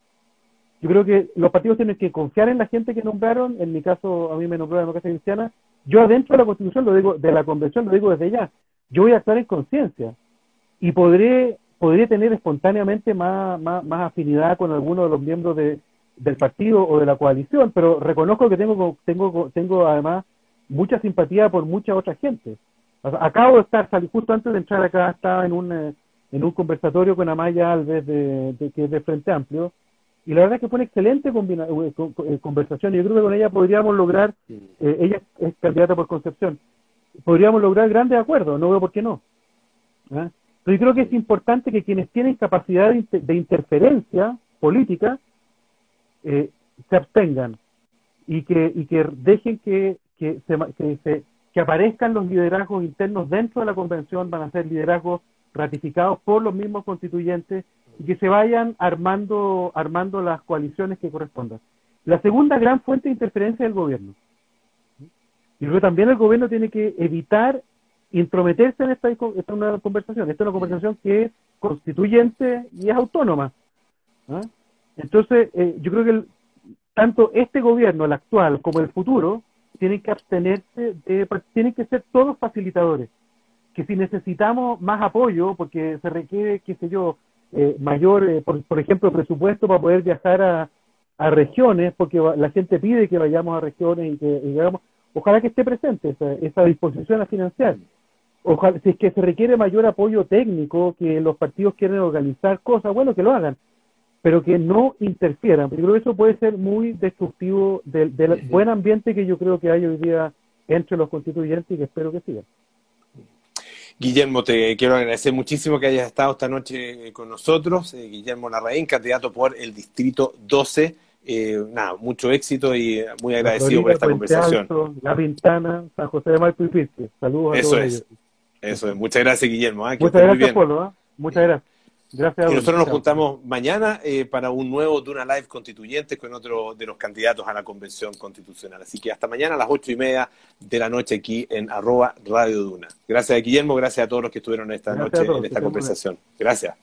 Yo creo que los partidos tienen que confiar en la gente que nombraron. En mi caso, a mí me nombró la democracia cristiana. Yo adentro de la Constitución, lo digo, de la Convención, lo digo desde ya. Yo voy a actuar en conciencia y podré, podré tener espontáneamente más, más, más afinidad con alguno de los miembros de, del partido o de la coalición, pero reconozco que tengo, tengo, tengo además mucha simpatía por mucha otra gente. Acabo de estar, justo antes de entrar acá, estaba en un, eh, en un conversatorio con Amaya Alves, de, que es de Frente Amplio, y la verdad es que fue una excelente eh, eh, conversación. Yo creo que con ella podríamos lograr, ella es candidata por Concepción, podríamos lograr grandes acuerdos, no veo por qué no. ¿Ah? Pero yo creo que es importante que quienes tienen capacidad de, interferencia política se abstengan y que, y que dejen que que, se, que, aparezcan los liderazgos internos dentro de la convención, van a ser liderazgos ratificados por los mismos constituyentes y que se vayan armando, armando las coaliciones que correspondan. La segunda gran fuente de interferencia es el gobierno. Y luego también el gobierno tiene que evitar intrometerse en esta, esta una conversación. Esta es una conversación que es constituyente y es autónoma. ¿ah? Entonces, eh, yo creo que tanto este gobierno, el actual, como el futuro, tienen que abstenerse, de, tienen que ser todos facilitadores. Que si necesitamos más apoyo, porque se requiere, qué sé yo, eh, mayor, eh, por, ejemplo, presupuesto para poder viajar a, a, regiones, porque la gente pide que vayamos a regiones y que digamos, ojalá que esté presente esa, esa disposición a financiar. Ojalá, si es que se requiere mayor apoyo técnico, que los partidos quieren organizar cosas, bueno, que lo hagan pero que no interfieran. Porque creo que eso puede ser muy destructivo del, buen ambiente que yo creo que hay hoy día entre los constituyentes y que espero que siga. Guillermo, te quiero agradecer muchísimo que hayas estado esta noche con nosotros. Eh, Guillermo Larraín, candidato por el Distrito 12. Eh, nada, mucho éxito y muy agradecido por esta conversación. la Ventana, San José de Marco y Saludos a Eso es. Eso es. Muchas gracias, Guillermo. ¿eh? Muchas gracias, Polo. Muchas gracias. Gracias. Y nosotros nos juntamos mañana eh, para un nuevo Duna Live constituyente con otro de los candidatos a la convención constitucional. Así que hasta mañana a las ocho y media de la noche aquí en arroba Radio Duna. Gracias Guillermo, gracias a todos los que estuvieron esta noche en esta conversación. Gracias.